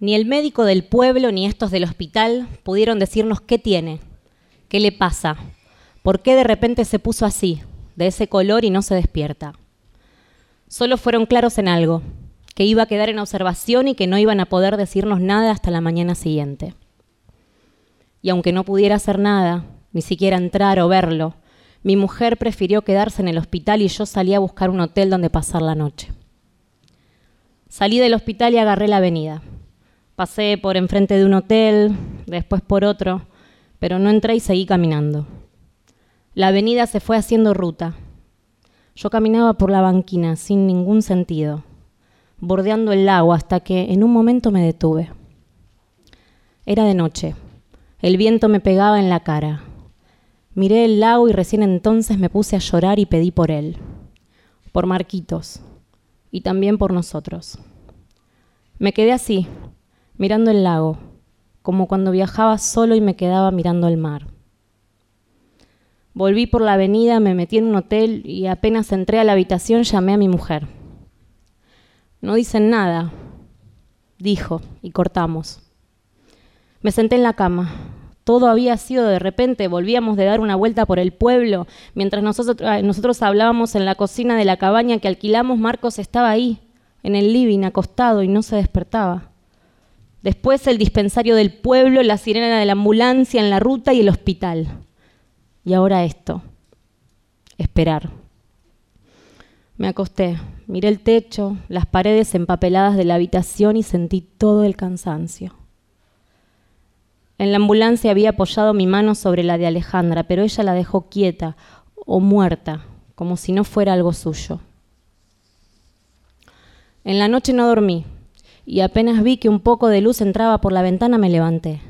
Ni el médico del pueblo ni estos del hospital pudieron decirnos qué tiene, qué le pasa, por qué de repente se puso así, de ese color y no se despierta. Solo fueron claros en algo, que iba a quedar en observación y que no iban a poder decirnos nada hasta la mañana siguiente. Y aunque no pudiera hacer nada, ni siquiera entrar o verlo, mi mujer prefirió quedarse en el hospital y yo salí a buscar un hotel donde pasar la noche. Salí del hospital y agarré la avenida. Pasé por enfrente de un hotel, después por otro, pero no entré y seguí caminando. La avenida se fue haciendo ruta. Yo caminaba por la banquina sin ningún sentido, bordeando el lago hasta que en un momento me detuve. Era de noche. El viento me pegaba en la cara. Miré el lago y recién entonces me puse a llorar y pedí por él, por Marquitos y también por nosotros. Me quedé así, mirando el lago, como cuando viajaba solo y me quedaba mirando el mar. Volví por la avenida, me metí en un hotel y apenas entré a la habitación llamé a mi mujer. No dicen nada, dijo, y cortamos. Me senté en la cama. Todo había sido de repente, volvíamos de dar una vuelta por el pueblo. Mientras nosotros, ah, nosotros hablábamos en la cocina de la cabaña que alquilamos, Marcos estaba ahí, en el living, acostado, y no se despertaba. Después el dispensario del pueblo, la sirena de la ambulancia en la ruta y el hospital. Y ahora esto. Esperar. Me acosté, miré el techo, las paredes empapeladas de la habitación y sentí todo el cansancio. En la ambulancia había apoyado mi mano sobre la de Alejandra, pero ella la dejó quieta o muerta, como si no fuera algo suyo. En la noche no dormí, y apenas vi que un poco de luz entraba por la ventana me levanté.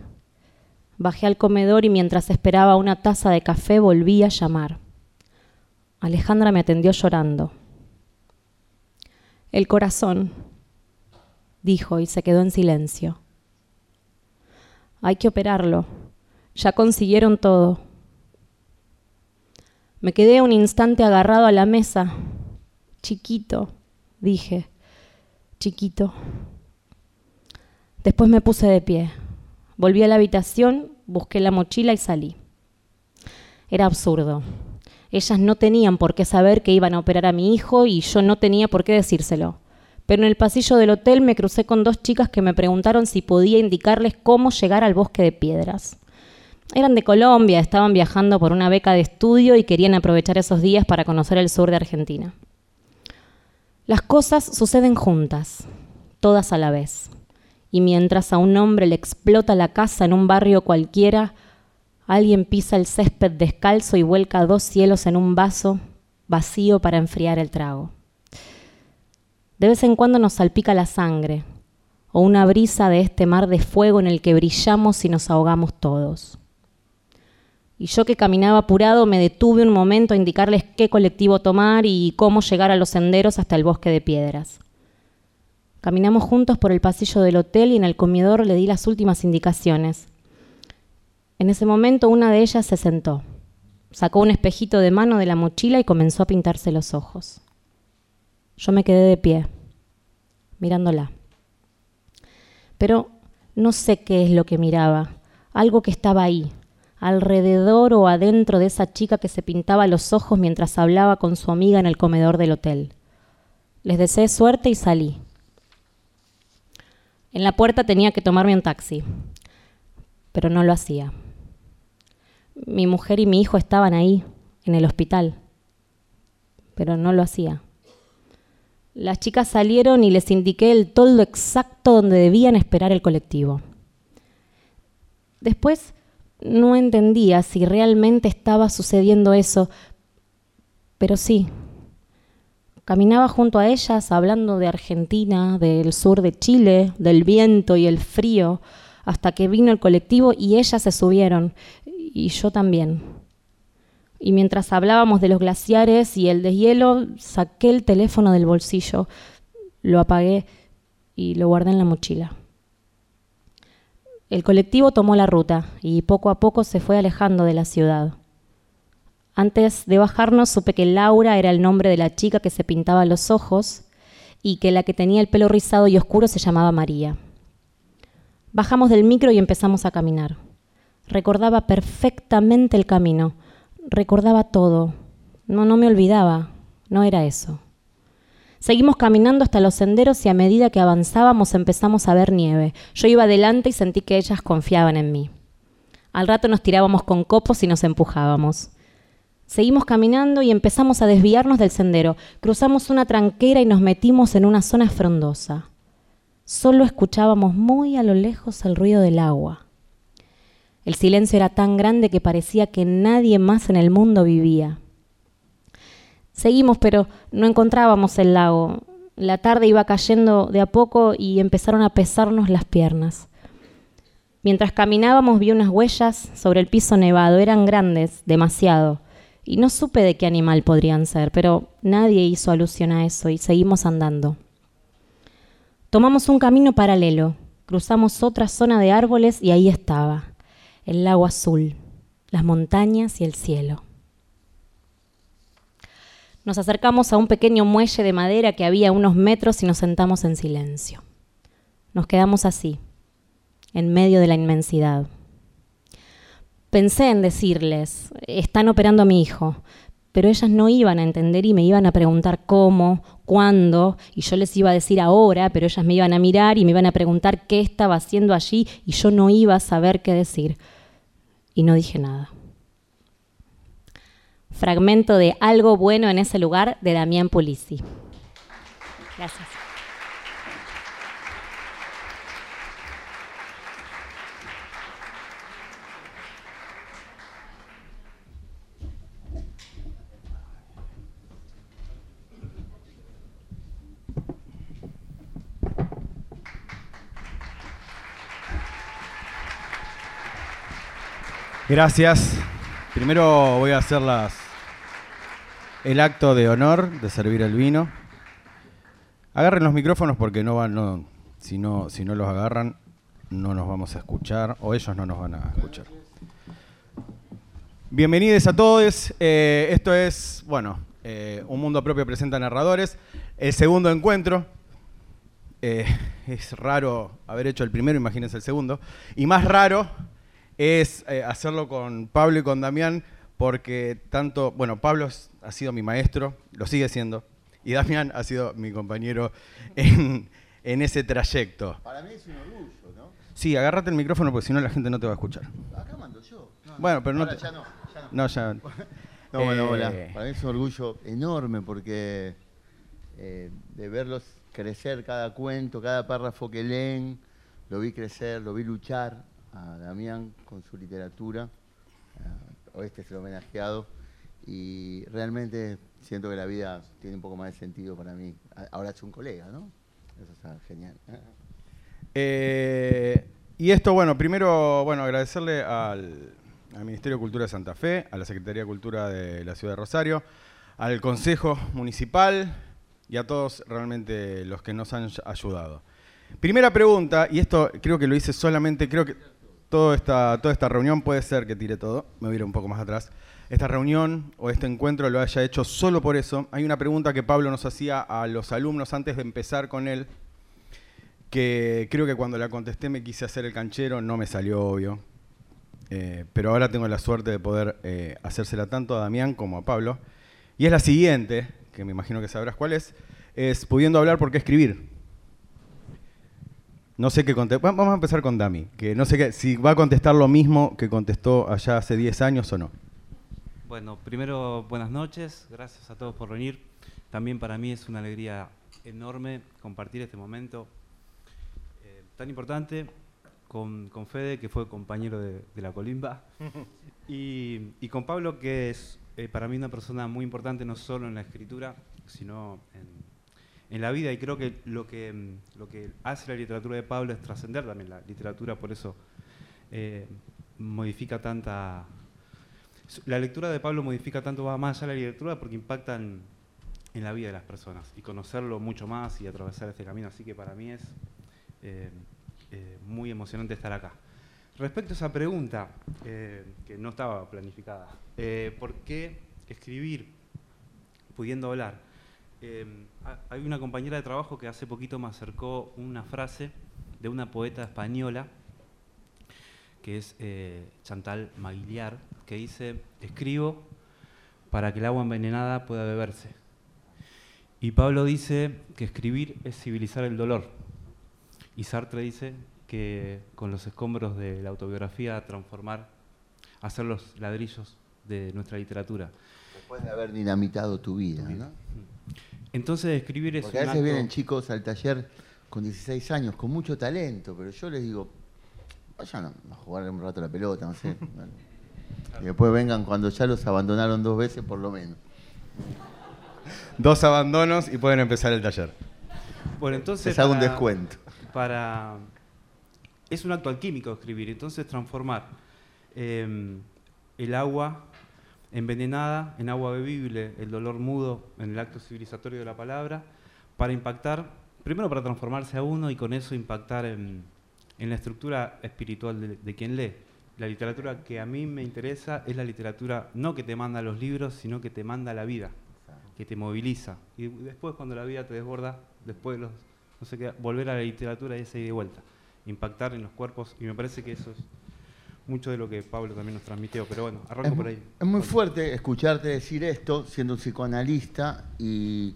Bajé al comedor y mientras esperaba una taza de café volví a llamar. Alejandra me atendió llorando. El corazón, dijo y se quedó en silencio. Hay que operarlo. Ya consiguieron todo. Me quedé un instante agarrado a la mesa. Chiquito, dije, chiquito. Después me puse de pie. Volví a la habitación, busqué la mochila y salí. Era absurdo. Ellas no tenían por qué saber que iban a operar a mi hijo y yo no tenía por qué decírselo. Pero en el pasillo del hotel me crucé con dos chicas que me preguntaron si podía indicarles cómo llegar al bosque de piedras. Eran de Colombia, estaban viajando por una beca de estudio y querían aprovechar esos días para conocer el sur de Argentina. Las cosas suceden juntas, todas a la vez y mientras a un hombre le explota la casa en un barrio cualquiera, alguien pisa el césped descalzo y vuelca dos cielos en un vaso vacío para enfriar el trago. De vez en cuando nos salpica la sangre, o una brisa de este mar de fuego en el que brillamos y nos ahogamos todos. Y yo que caminaba apurado me detuve un momento a indicarles qué colectivo tomar y cómo llegar a los senderos hasta el bosque de piedras. Caminamos juntos por el pasillo del hotel y en el comedor le di las últimas indicaciones. En ese momento una de ellas se sentó, sacó un espejito de mano de la mochila y comenzó a pintarse los ojos. Yo me quedé de pie, mirándola. Pero no sé qué es lo que miraba, algo que estaba ahí, alrededor o adentro de esa chica que se pintaba los ojos mientras hablaba con su amiga en el comedor del hotel. Les deseé suerte y salí. En la puerta tenía que tomarme un taxi, pero no lo hacía. Mi mujer y mi hijo estaban ahí, en el hospital, pero no lo hacía. Las chicas salieron y les indiqué el toldo exacto donde debían esperar el colectivo. Después no entendía si realmente estaba sucediendo eso, pero sí, Caminaba junto a ellas hablando de Argentina, del sur de Chile, del viento y el frío, hasta que vino el colectivo y ellas se subieron, y yo también. Y mientras hablábamos de los glaciares y el deshielo, saqué el teléfono del bolsillo, lo apagué y lo guardé en la mochila. El colectivo tomó la ruta y poco a poco se fue alejando de la ciudad. Antes de bajarnos supe que Laura era el nombre de la chica que se pintaba los ojos y que la que tenía el pelo rizado y oscuro se llamaba María. Bajamos del micro y empezamos a caminar. Recordaba perfectamente el camino, recordaba todo. No, no me olvidaba, no era eso. Seguimos caminando hasta los senderos y a medida que avanzábamos empezamos a ver nieve. Yo iba adelante y sentí que ellas confiaban en mí. Al rato nos tirábamos con copos y nos empujábamos. Seguimos caminando y empezamos a desviarnos del sendero. Cruzamos una tranquera y nos metimos en una zona frondosa. Solo escuchábamos muy a lo lejos el ruido del agua. El silencio era tan grande que parecía que nadie más en el mundo vivía. Seguimos, pero no encontrábamos el lago. La tarde iba cayendo de a poco y empezaron a pesarnos las piernas. Mientras caminábamos vi unas huellas sobre el piso nevado. Eran grandes, demasiado. Y no supe de qué animal podrían ser, pero nadie hizo alusión a eso y seguimos andando. Tomamos un camino paralelo, cruzamos otra zona de árboles y ahí estaba, el lago azul, las montañas y el cielo. Nos acercamos a un pequeño muelle de madera que había unos metros y nos sentamos en silencio. Nos quedamos así, en medio de la inmensidad. Pensé en decirles, están operando a mi hijo, pero ellas no iban a entender y me iban a preguntar cómo, cuándo, y yo les iba a decir ahora, pero ellas me iban a mirar y me iban a preguntar qué estaba haciendo allí y yo no iba a saber qué decir. Y no dije nada fragmento de Algo bueno en ese lugar de Damián Pulisi. Gracias. Gracias. Primero voy a hacer las, el acto de honor de servir el vino. Agarren los micrófonos porque no van, no, si, no, si no los agarran no nos vamos a escuchar o ellos no nos van a escuchar. Bienvenidos a todos. Eh, esto es, bueno, eh, Un Mundo Propio presenta narradores. El segundo encuentro. Eh, es raro haber hecho el primero, imagínense el segundo. Y más raro es hacerlo con Pablo y con Damián porque tanto, bueno, Pablo ha sido mi maestro, lo sigue siendo, y Damián ha sido mi compañero en, ese trayecto. Para mí es un orgullo, ¿no? Sí, agárrate el micrófono porque si no la gente no te va a escuchar. Acá mando yo. bueno, pero no, ya no. Ya no. ya. no, bueno, hola. Eh, Para mí es un orgullo enorme porque eh, de verlos crecer cada cuento, cada párrafo que leen, lo vi crecer, lo vi luchar a Damián con su literatura este es el homenajeado y realmente siento que la vida tiene un poco más de sentido para mí. Ahora es un colega, ¿no? Eso está genial. Eh, y esto, bueno, primero, bueno, agradecerle al, Ministerio de Cultura de Santa Fe, a la Secretaría de Cultura de la Ciudad de Rosario, al Consejo Municipal y a todos realmente los que nos han ayudado. Primera pregunta, y esto creo que lo hice solamente, creo que toda esta, toda esta reunión puede ser que tire todo, me voy a ir un poco más atrás. Esta reunión o este encuentro lo haya hecho solo por eso. Hay una pregunta que Pablo nos hacía a los alumnos antes de empezar con él, que creo que cuando la contesté me quise hacer el canchero, no me salió obvio. Eh, pero ahora tengo la suerte de poder eh, hacérsela tanto a Damián como a Pablo. Y es la siguiente, que me imagino que sabrás cuál es, es pudiendo hablar por qué escribir. No sé qué contestar. Vamos a empezar con Dami, que no sé qué, si va a contestar lo mismo que contestó allá hace 10 años o no. Bueno, primero buenas noches, gracias a todos por venir. También para mí es una alegría enorme compartir este momento eh, tan importante con, Fede, que fue compañero de, la Colimba, y, con Pablo, que es eh, para mí una persona muy importante no solo en la escritura, sino en, en la vida y creo que lo que, mm, lo que hace la literatura de Pablo es trascender también la literatura, por eso eh, modifica tanta... La lectura de Pablo modifica tanto, va más allá de la literatura porque impacta en, la vida de las personas y conocerlo mucho más y atravesar este camino, así que para mí es eh, eh, muy emocionante estar acá. Respecto a esa pregunta, que no estaba planificada, ¿por qué escribir pudiendo hablar? Em, hay una compañera de trabajo que hace poquito me acercó una frase de una poeta española que es eh, Chantal Maguiliar, que dice, escribo para que el agua envenenada pueda beberse. Y Pablo dice que escribir es civilizar el dolor. Y Sartre dice que con los escombros de la autobiografía transformar, hacer los ladrillos de nuestra literatura. Después de haber dinamitado tu vida, ¿no? Entonces escribir es Porque a veces vienen chicos al taller con 16 años, con mucho talento, pero yo les digo, vayan a jugar un rato la pelota, no sé. y después vengan cuando ya los abandonaron dos veces por lo menos. Dos abandonos y pueden empezar el taller. Bueno, entonces... Les hago un descuento. Para... Es un acto alquímico escribir, entonces transformar em, el agua envenenada en agua bebible, el dolor mudo en el acto civilizatorio de la palabra, para impactar, primero para transformarse a uno y con eso impactar en, la estructura espiritual de, quien lee. La literatura que a mí me interesa es la literatura no que te manda los libros, sino que te manda la vida, que te moviliza. Y después cuando la vida te desborda, después los, no sé qué, volver a la literatura y esa ida de vuelta, impactar en los cuerpos, y me parece que eso es mucho de lo que Pablo también nos transmitió, pero bueno, arranco por ahí. Es muy fuerte escucharte decir esto, siendo un psicoanalista y,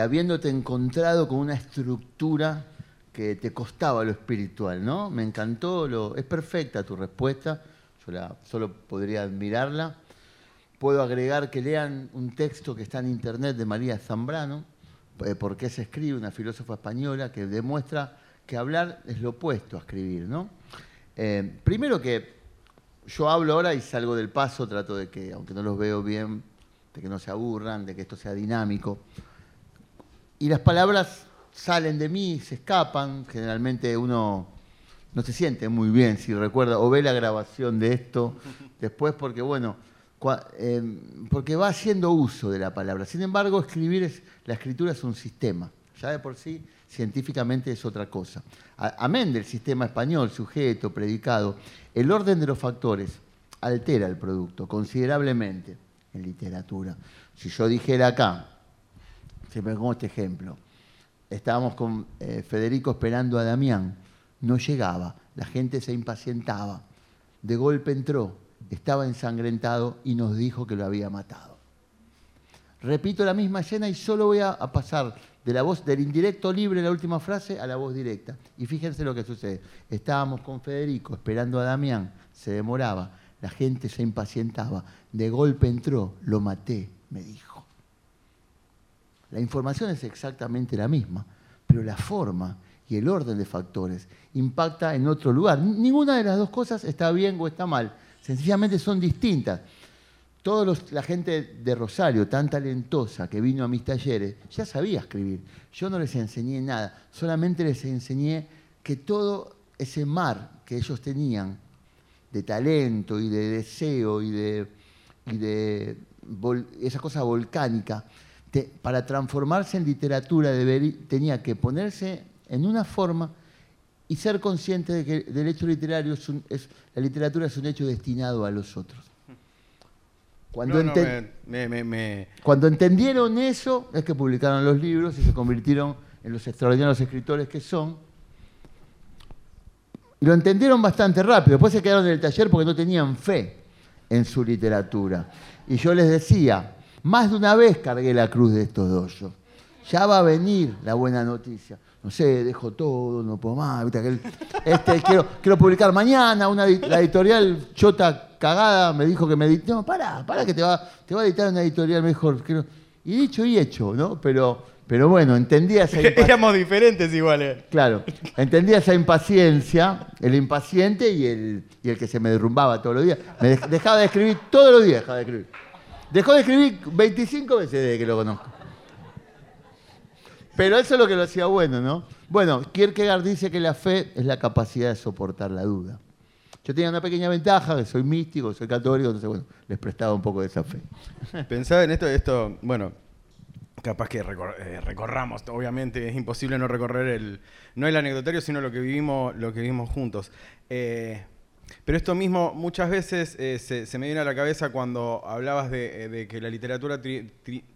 habiéndote encontrado con una estructura que te costaba lo espiritual, ¿no? Me encantó, lo, es perfecta tu respuesta, yo la, solo podría admirarla. Puedo agregar que lean un texto que está en internet de María Zambrano, eh, ¿Por qué se escribe? Una filósofa española que demuestra que hablar es lo opuesto a escribir, ¿no? Eh, primero que yo hablo ahora y salgo del paso, trato de que, aunque no los veo bien, de que no se aburran, de que esto sea dinámico. Y las palabras salen de mí, se escapan, generalmente uno no se siente muy bien si recuerda o ve la grabación de esto después porque, bueno, eh, porque va haciendo uso de la palabra. Sin embargo, escribir es, la escritura es un sistema, ya de por sí científicamente es otra cosa. Amén del sistema español, sujeto, predicado, el orden de los factores altera el producto considerablemente en literatura. Si yo dijera acá, siempre pongo este ejemplo, estábamos con eh, Federico esperando a Damián, no llegaba, la gente se impacientaba, de golpe entró, estaba ensangrentado y nos dijo que lo había matado. Repito la misma escena y solo voy a pasar de la voz del indirecto libre, la última frase, a la voz directa. Y fíjense lo que sucede. Estábamos con Federico esperando a Damián, se demoraba, la gente se impacientaba, de golpe entró, lo maté, me dijo. La información es exactamente la misma, pero la forma y el orden de factores impacta en otro lugar. Ninguna de las dos cosas está bien o está mal, sencillamente son distintas toda la gente de Rosario, tan talentosa que vino a mis talleres, ya sabía escribir. Yo no les enseñé nada, solamente les enseñé que todo ese mar que ellos tenían de talento y de deseo y de, esa cosa volcánica, para transformarse en literatura tenía que ponerse en una forma y ser consciente de que el hecho literario es, la literatura es un hecho destinado a los otros. Cuando, Cuando entendieron eso, es que publicaron los libros y se convirtieron en los extraordinarios escritores que son. Y lo entendieron bastante rápido. Después se quedaron en el taller porque no tenían fe en su literatura. Y yo les decía, más de una vez cargué la cruz de estos dos. Ya va a venir la buena noticia. No sé, dejo todo, no puedo más. Este, quiero, quiero publicar mañana. Una, la editorial Chota cagada, me dijo que me editó. No, pará, pará que te va, te va a editar una editorial mejor. Y dicho y hecho, ¿no? Pero, pero bueno, entendía esa Éramos diferentes iguales. Claro, entendía esa impaciencia, el impaciente y el, y el que se me derrumbaba todos los días. Me dejaba de escribir todos los días, dejaba de escribir. Dejó de escribir 25 veces desde que lo conozco. Pero eso es lo que lo hacía bueno, ¿no? Bueno, Kierkegaard dice que la fe es la capacidad de soportar la duda. Yo tenía una pequeña ventaja, que soy místico, soy católico, entonces bueno, les prestaba un poco de esa fe. Pensaba en esto, esto, bueno, capaz que eh, recorramos, obviamente es imposible no recorrer el, no el anecdotario, sino lo que vivimos, lo que vivimos juntos. Eh, pero esto mismo muchas veces eh, se, me viene a la cabeza cuando hablabas de, que la literatura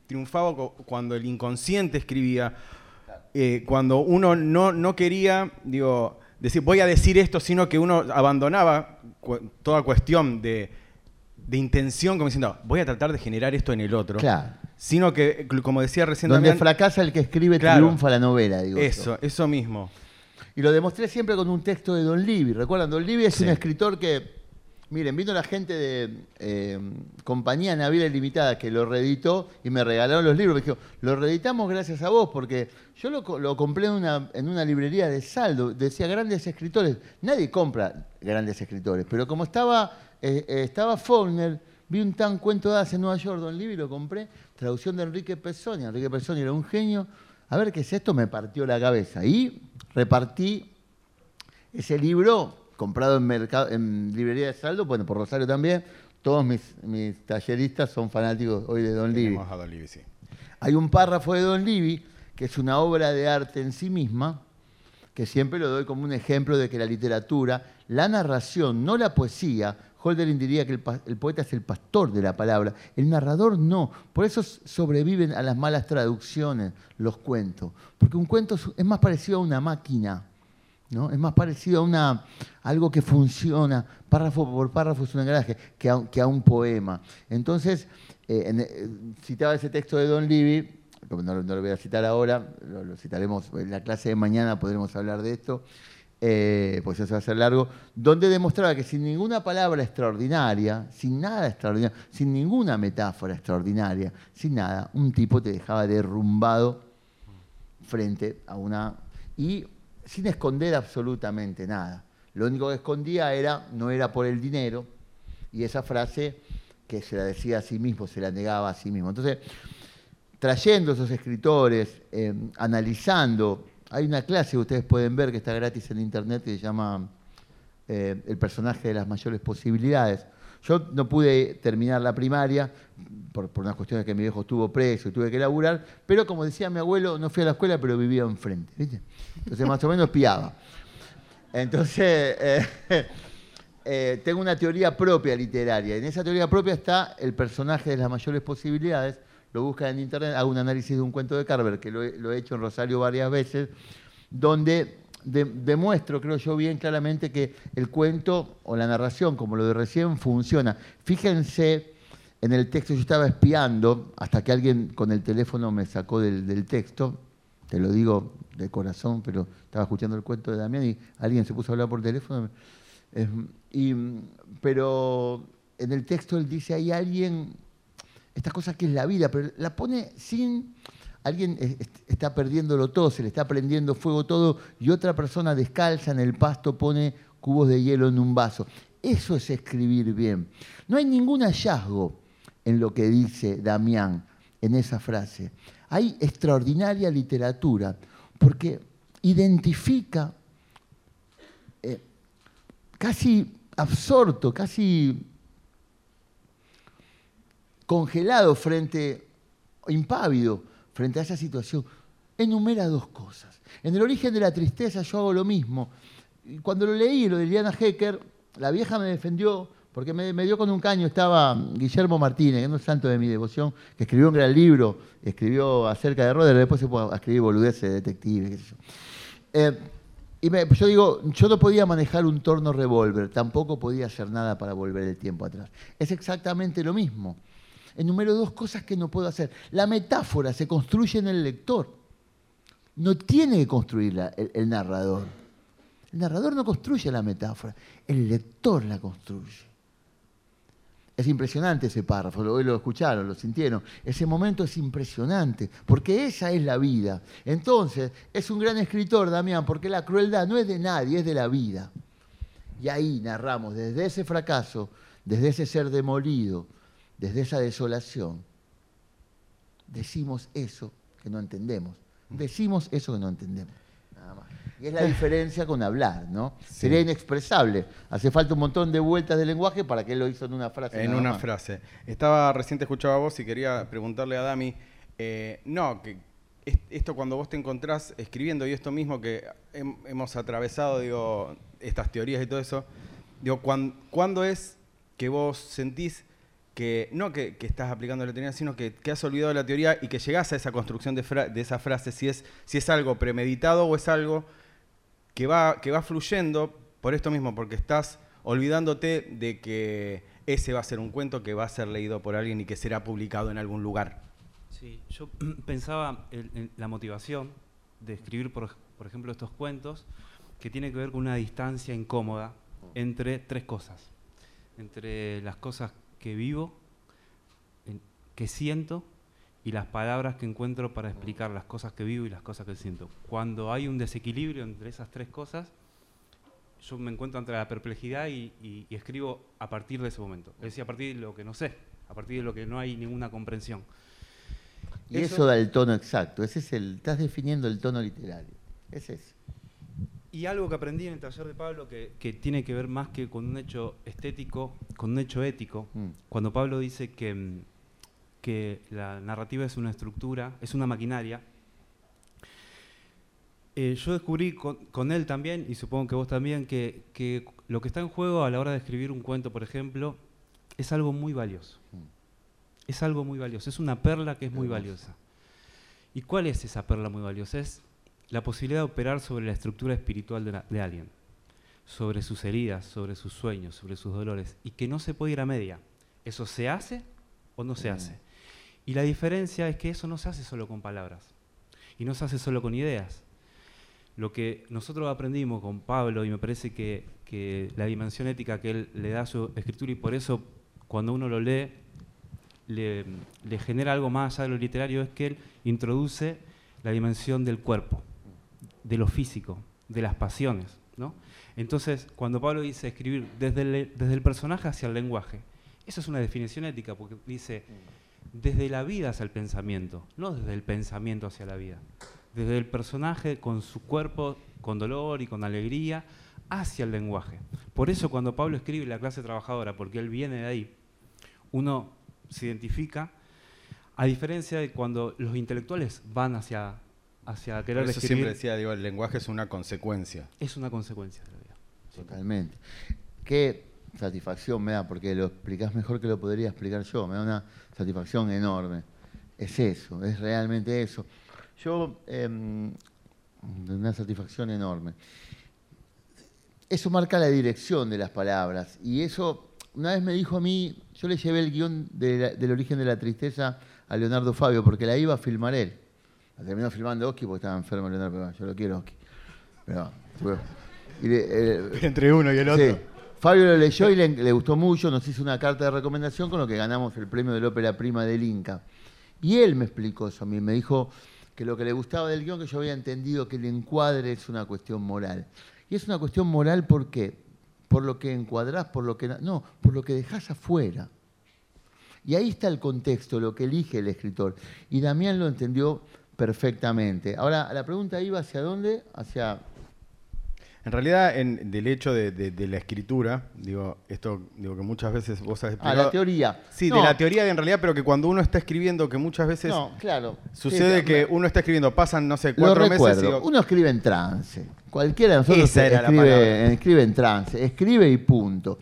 triunfaba cuando el inconsciente escribía, cuando uno no, no quería, digo, decir, voy a decir esto, sino que uno abandonaba toda cuestión de, intención, como diciendo, voy a tratar de generar esto en el otro. Claro. Sino que, como decía recién Donde fracasa el que escribe, triunfa la novela, digo. Eso, eso mismo. Y lo demostré siempre con un texto de Don Livy. ¿Recuerdan? Don Livy es un escritor que Miren, vino la gente de eh, Compañía Naviera Limitada que lo reeditó y me regalaron los libros. Me dijo, lo reeditamos gracias a vos, porque yo lo, compré en una, librería de saldo. Decía grandes escritores. Nadie compra grandes escritores, pero como estaba, eh, eh, estaba Faulkner, vi un tan cuento de hace en Nueva York, Don Livy, lo compré. Traducción de Enrique Pezzoni. Enrique Pezzoni era un genio. A ver qué es esto, me partió la cabeza. Y repartí ese libro comprado en, mercado, en librería de saldo, bueno, por Rosario también. Todos mis, talleristas son fanáticos hoy de Don Livy. Hay un párrafo de Don Livy que es una obra de arte en sí misma, que siempre lo doy como un ejemplo de que la literatura, la narración, no la poesía, Holderlin diría que el, poeta es el pastor de la palabra, el narrador no. Por eso sobreviven a las malas traducciones los cuentos, porque un cuento es más parecido a una máquina es más parecido a una, algo que funciona párrafo por párrafo, es un engranaje, que a, un poema. Entonces, eh, eh, citaba ese texto de Don Livy, no, lo voy a citar ahora, lo, citaremos en la clase de mañana, podremos hablar de esto, eh, pues eso va a ser largo, donde demostraba que sin ninguna palabra extraordinaria, sin nada extraordinario, sin ninguna metáfora extraordinaria, sin nada, un tipo te dejaba derrumbado frente a una... Y sin esconder absolutamente nada. Lo único que escondía era, no era por el dinero, y esa frase que se la decía a sí mismo, se la negaba a sí mismo. Entonces, trayendo esos escritores, eh, analizando, hay una clase que ustedes pueden ver que está gratis en internet que se llama eh, El personaje de las mayores posibilidades. Yo no pude terminar la primaria por, unas cuestiones que mi viejo estuvo preso y tuve que laburar, pero como decía mi abuelo, no fui a la escuela, pero vivía enfrente. Entonces más o menos espiaba. Entonces, eh, eh, tengo una teoría propia literaria. En esa teoría propia está el personaje de las mayores posibilidades. Lo busca en internet, hago un análisis de un cuento de Carver, que lo he hecho en Rosario varias veces, donde demuestro, creo yo, bien claramente que el cuento o la narración, como lo de recién, funciona. Fíjense en el texto, yo estaba espiando hasta que alguien con el teléfono me sacó del, texto, te lo digo de corazón, pero estaba escuchando el cuento de Damián y alguien se puso a hablar por teléfono. pero en el texto él dice, hay alguien, esta cosa que es la vida, pero la pone sin alguien está perdiéndolo todo, se le está prendiendo fuego todo y otra persona descalza en el pasto pone cubos de hielo en un vaso. Eso es escribir bien. No hay ningún hallazgo en lo que dice Damián en esa frase. Hay extraordinaria literatura porque identifica eh, casi absorto, casi congelado frente, impávido, frente a esa situación, enumera dos cosas. En el origen de la tristeza yo hago lo mismo. Cuando lo leí, lo de Liliana Hecker, la vieja me defendió porque me, dio con un caño. Estaba Guillermo Martínez, que no es santo de mi devoción, que escribió un gran libro, escribió acerca de Roder, después se puede escribir boludeces de detective, qué sé yo. Eh, y yo digo, yo no podía manejar un torno revólver, tampoco podía hacer nada para volver el tiempo atrás. Es exactamente lo mismo enumero dos cosas que no puedo hacer. La metáfora se construye en el lector. No tiene que construirla el, narrador. El narrador no construye la metáfora, el lector la construye. Es impresionante ese párrafo, hoy lo escucharon, lo sintieron. Ese momento es impresionante, porque esa es la vida. Entonces, es un gran escritor, Damián, porque la crueldad no es de nadie, es de la vida. Y ahí narramos desde ese fracaso, desde ese ser demolido, desde esa desolación, decimos eso que no entendemos. Decimos eso que no entendemos. Nada más. Y es la diferencia con hablar, ¿no? Sería inexpresable. Hace falta un montón de vueltas de lenguaje para que él lo hizo en una frase. En una frase. Estaba reciente escuchaba a vos y quería preguntarle a Dami, eh, no, que esto cuando vos te encontrás escribiendo y esto mismo que hemos atravesado, digo, estas teorías y todo eso, digo, ¿cuándo es que vos sentís que no que, estás aplicando la teoría, sino que, has olvidado la teoría y que llegás a esa construcción de, esa frase, si es, si es algo premeditado o es algo que va, que va fluyendo por esto mismo, porque estás olvidándote de que ese va a ser un cuento que va a ser leído por alguien y que será publicado en algún lugar. Sí, yo pensaba en, la motivación de escribir, por, por, ejemplo, estos cuentos, que tiene que ver con una distancia incómoda entre tres cosas. Entre las cosas que vivo, que siento y las palabras que encuentro para explicar las cosas que vivo y las cosas que siento. Cuando hay un desequilibrio entre esas tres cosas, yo me encuentro entre la perplejidad y, escribo a partir de ese momento. Es decir, a partir de lo que no sé, a partir de lo que no hay ninguna comprensión. Y eso, da el tono exacto, ese es el, estás definiendo el tono literario, es ese. Y algo que aprendí en el taller de Pablo que, tiene que ver más que con un hecho estético, con un hecho ético, mm. cuando Pablo dice que, que la narrativa es una estructura, es una maquinaria, eh, yo descubrí con, él también, y supongo que vos también, que, que, lo que está en juego a la hora de escribir un cuento, por ejemplo, es algo muy valioso. Mm. Es algo muy valioso, es una perla que es muy valiosa. ¿Y cuál es esa perla muy valiosa? Es la posibilidad de operar sobre la estructura espiritual de, alguien, sobre sus heridas, sobre sus sueños, sobre sus dolores, y que no se puede ir a media. ¿Eso se hace o no se mm. hace? Y la diferencia es que eso no se hace solo con palabras, y no se hace solo con ideas, lo que nosotros aprendimos con Pablo, y me parece que, la dimensión ética que él le da a su escritura, y por eso cuando uno lo lee, le, genera algo más allá de lo literario, es que él introduce la dimensión del cuerpo, de lo físico, de las pasiones. ¿no? Entonces, cuando Pablo dice escribir desde el, desde el personaje hacia el lenguaje, eso es una definición ética, porque dice desde la vida hacia el pensamiento, no desde el pensamiento hacia la vida desde el personaje con su cuerpo, con dolor y con alegría, hacia el lenguaje. Por eso cuando Pablo escribe la clase trabajadora, porque él viene de ahí, uno se identifica, a diferencia de cuando los intelectuales van hacia, hacia querer eso siempre decía, digo, el lenguaje es una consecuencia. Es una consecuencia de la vida. Totalmente. Qué satisfacción me da, porque lo explicás mejor que lo podría explicar yo, me da una satisfacción enorme. Es eso, es realmente eso. Yo, em, una satisfacción enorme. Eso marca la dirección de las palabras. Y eso, una vez me dijo a mí, yo le llevé el guion del origen de la tristeza a Leonardo Fabio, porque la iba a filmar él. Terminó filmando Oski porque estaba enfermo Leonardo, yo lo quiero Oski. Pero, Entre uno y el otro. Fabio lo leyó y le, le, gustó mucho, nos hizo una carta de recomendación con lo que ganamos el premio de la ópera prima del Inca. Y él me explicó eso a mí, me dijo, que lo que le gustaba del guion, que yo había entendido que el encuadre es una cuestión moral. Y es una cuestión moral ¿por qué? Por lo que encuadrás, por lo que... No, por lo que dejás afuera. Y ahí está el contexto, lo que elige el escritor. Y Damián lo entendió perfectamente. Ahora, la pregunta iba hacia dónde? Hacia en realidad, en, del hecho de, la escritura, digo, esto digo que muchas veces vos has explicado. Ah, la teoría. Sí, de la teoría en realidad, pero que cuando uno está escribiendo, que muchas veces no, claro. sucede que uno está escribiendo, pasan, no sé, cuatro meses. Uno escribe en trance. Cualquiera de nosotros escribe, escribe en trance, escribe y punto.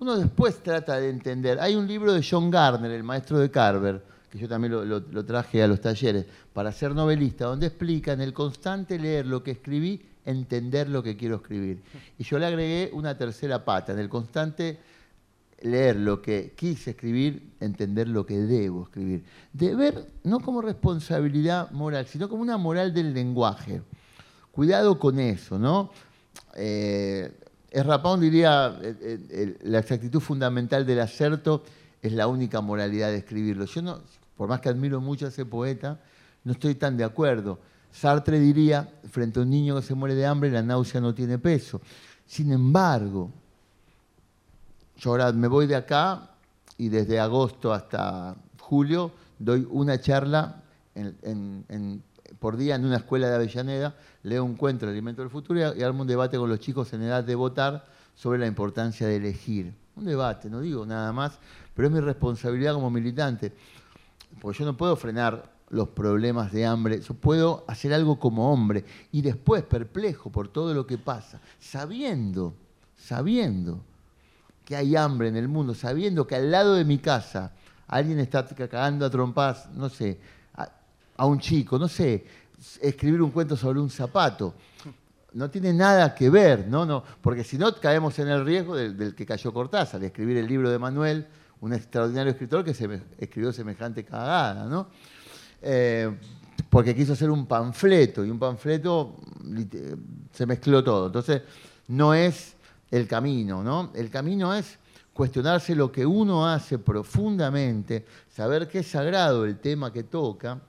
Uno después trata de entender. Hay un libro de John Garner, el maestro de Carver, que yo también lo traje a los talleres, para ser novelista, donde explica en el constante leer lo que escribí entender lo que quiero escribir. Y yo le agregué una tercera pata, en el constante leer lo que quise escribir, entender lo que debo escribir. Deber no como responsabilidad moral, sino como una moral del lenguaje. Cuidado con eso, ¿no? Eh, Rapón diría, eh, eh, la exactitud fundamental del acerto es la única moralidad de escribirlo. Yo no, por más que admiro mucho a ese poeta, no estoy tan de acuerdo. Sartre diría, frente a un niño que se muere de hambre, la náusea no tiene peso. Sin embargo, yo ahora me voy de acá y desde agosto hasta julio doy una charla por día en una escuela de Avellaneda, leo un cuento, El alimento del futuro, y, y armo un debate con los chicos en edad de votar sobre la importancia de elegir. Un debate, no digo nada más, pero es mi responsabilidad como militante, porque yo no puedo frenar los problemas de hambre, yo puedo hacer algo como hombre y después perplejo por todo lo que pasa, sabiendo, sabiendo que hay hambre en el mundo, sabiendo que al lado de mi casa alguien está cagando a trompadas, no sé, a, un chico, no sé, escribir un cuento sobre un zapato. no tiene nada que ver, ¿no? no porque si no caemos en el riesgo del, que cayó Cortázar, de escribir el libro de Manuel, un extraordinario escritor que se escribió semejante cagada, ¿no? Eh, porque quiso hacer un panfleto y un panfleto se mezcló todo. Entonces, no es el camino, ¿no? El camino es cuestionarse lo que uno hace profundamente, saber que es sagrado el tema que toca.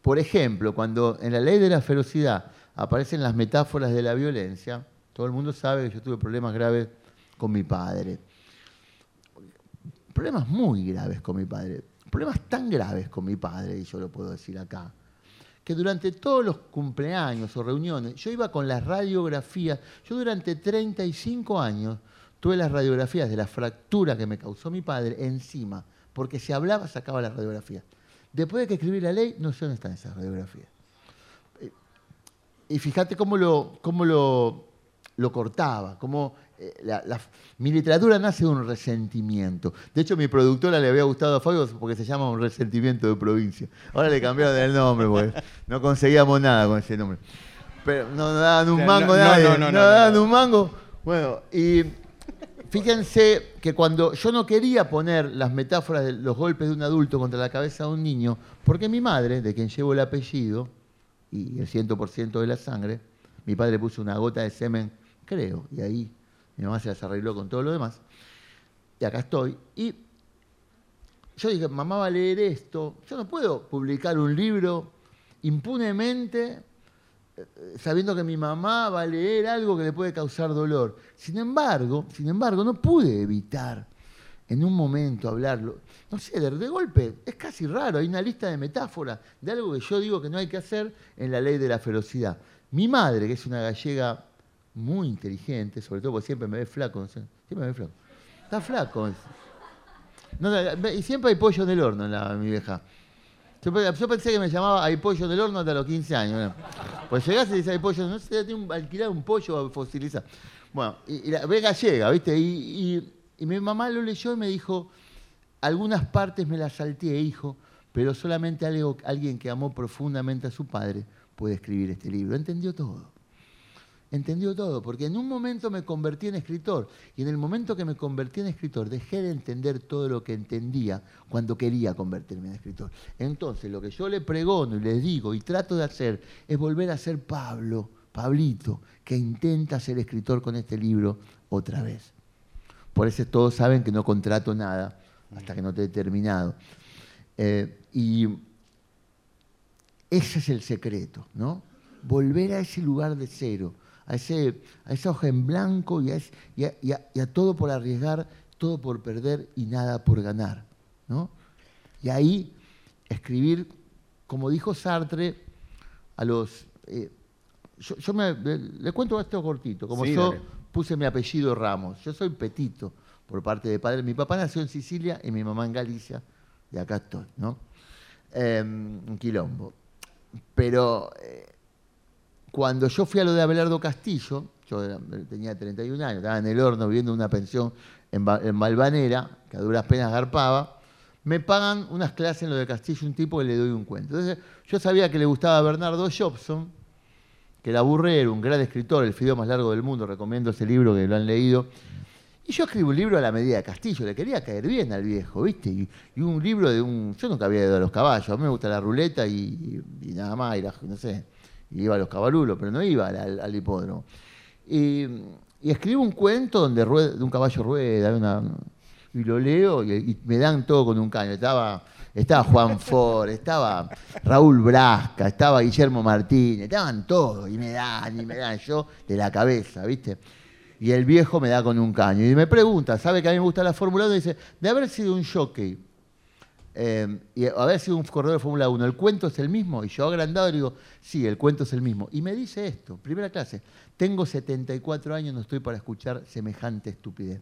Por ejemplo, cuando en la ley de la ferocidad aparecen las metáforas de la violencia, todo el mundo sabe que yo tuve problemas graves con mi padre. Problemas muy graves con mi padre. Problemas tan graves con mi padre, y yo lo puedo decir acá, que durante todos los cumpleaños o reuniones, yo iba con las radiografías, yo durante 35 años tuve las radiografías de la fractura que me causó mi padre encima, porque si hablaba sacaba las radiografías. Después de que escribí la ley, no sé dónde están esas radiografías. Eh, y fíjate cómo lo, cómo lo, lo cortaba, cómo eh, mi literatura nace de un resentimiento. De hecho, mi productora le había gustado a Fabio porque se llama Un resentimiento de provincia. Ahora le cambiaron el nombre porque no conseguíamos nada con ese nombre. Pero no, daban un mango, no, nadie, no, daban un mango. Bueno, y fíjense que cuando yo no quería poner las metáforas de los golpes de un adulto contra la cabeza de un niño, porque mi madre, de quien llevo el apellido y el 100% de la sangre, mi padre puso una gota de semen, creo, y ahí mi mamá se las arregló con todo lo demás. Y acá estoy. Y yo dije, mamá va a leer esto. Yo no puedo publicar un libro impunemente eh, sabiendo que mi mamá va a leer algo que le puede causar dolor. Sin embargo, sin embargo, no pude evitar en un momento hablarlo. No sé, de, de, golpe, es casi raro, hay una lista de metáforas de algo que yo digo que no hay que hacer en la ley de la ferocidad. Mi madre, que es una gallega muy inteligente, sobre todo porque siempre me ve flaco, siempre me ve flaco. Está flaco. y siempre hay pollo en el horno, mi vieja. Yo, pensé que me llamaba hay pollo en el horno hasta los 15 años. Pues llegás y dices hay pollo, no sé, tiene que alquilar un pollo fosilizar. Bueno, y, la ve gallega, ¿viste? Y, mi mamá lo leyó y me dijo, algunas partes me las salté, hijo, pero solamente alguien que amó profundamente a su padre puede escribir este libro. Entendió todo entendió todo, porque en un momento me convertí en escritor y en el momento que me convertí en escritor dejé de entender todo lo que entendía cuando quería convertirme en escritor. Entonces lo que yo le pregono y les digo y trato de hacer es volver a ser Pablo, Pablito, que intenta ser escritor con este libro otra vez. Por eso todos saben que no contrato nada hasta que no esté terminado. Eh, y ese es el secreto, ¿no? Volver a ese lugar de cero a, ese, a esa hoja en blanco y a, todo por arriesgar, todo por perder y nada por ganar. ¿no? Y ahí escribir, como dijo Sartre, a los... Eh, yo, me, le, cuento esto cortito, como yo puse mi apellido Ramos, yo soy Petito por parte de padre. Mi papá nació en Sicilia y mi mamá en Galicia, y acá estoy, ¿no? em, Quilombo. Pero eh, cuando yo fui a lo de Abelardo Castillo, yo tenía 31 años, estaba en el horno viviendo una pensión en, Malvanera, que a duras penas garpaba, me pagan unas clases en lo de Castillo, un tipo que le doy un cuento. Entonces, yo sabía que le gustaba a Bernardo Jobson, que era burrero, un gran escritor, el fideo más largo del mundo, recomiendo ese libro que lo han leído. Y yo escribo un libro a la medida de Castillo, le quería caer bien al viejo, ¿viste? Y, un libro de un... Yo nunca había ido a los caballos, a mí me gusta la ruleta y, nada más, y no sé iba a los cabalulos, pero no iba al, hipódromo. Y, escribo un cuento donde de un caballo rueda, y lo leo y, me dan todo con un caño. Estaba, estaba Juan Ford, estaba Raúl Brasca, estaba Guillermo Martínez, estaban todos, y me dan, y me dan, yo de la cabeza, ¿viste? Y el viejo me da con un caño. Y me pregunta, ¿sabe que a mí me gusta la Fórmula 1? Y dice, de haber sido un jockey eh, y haber sido un corredor de Fórmula 1, ¿el cuento es el mismo? Y yo agrandado digo, sí, el cuento es el mismo. Y me dice esto, primera clase, tengo 74 años, no estoy para escuchar semejante estupidez.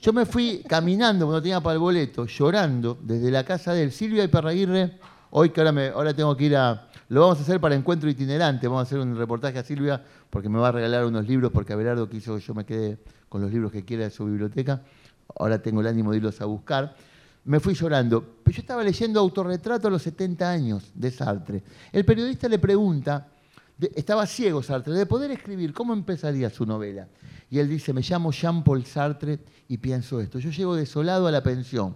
Yo me fui caminando, cuando tenía para el boleto, llorando, desde la casa de él, Silvia y Perraguirre, hoy que ahora, me, ahora tengo que ir a... Lo vamos a hacer para encuentro itinerante, vamos a hacer un reportaje a Silvia, porque me va a regalar unos libros, porque Abelardo quiso que yo me quede con los libros que quiera de su biblioteca. Ahora tengo el ánimo de irlos a buscar me fui llorando. Pero yo estaba leyendo Autorretrato a los 70 años de Sartre. El periodista le pregunta, estaba ciego Sartre, de poder escribir, ¿cómo empezaría su novela? Y él dice, me llamo Jean-Paul Sartre y pienso esto. Yo llego desolado a la pensión.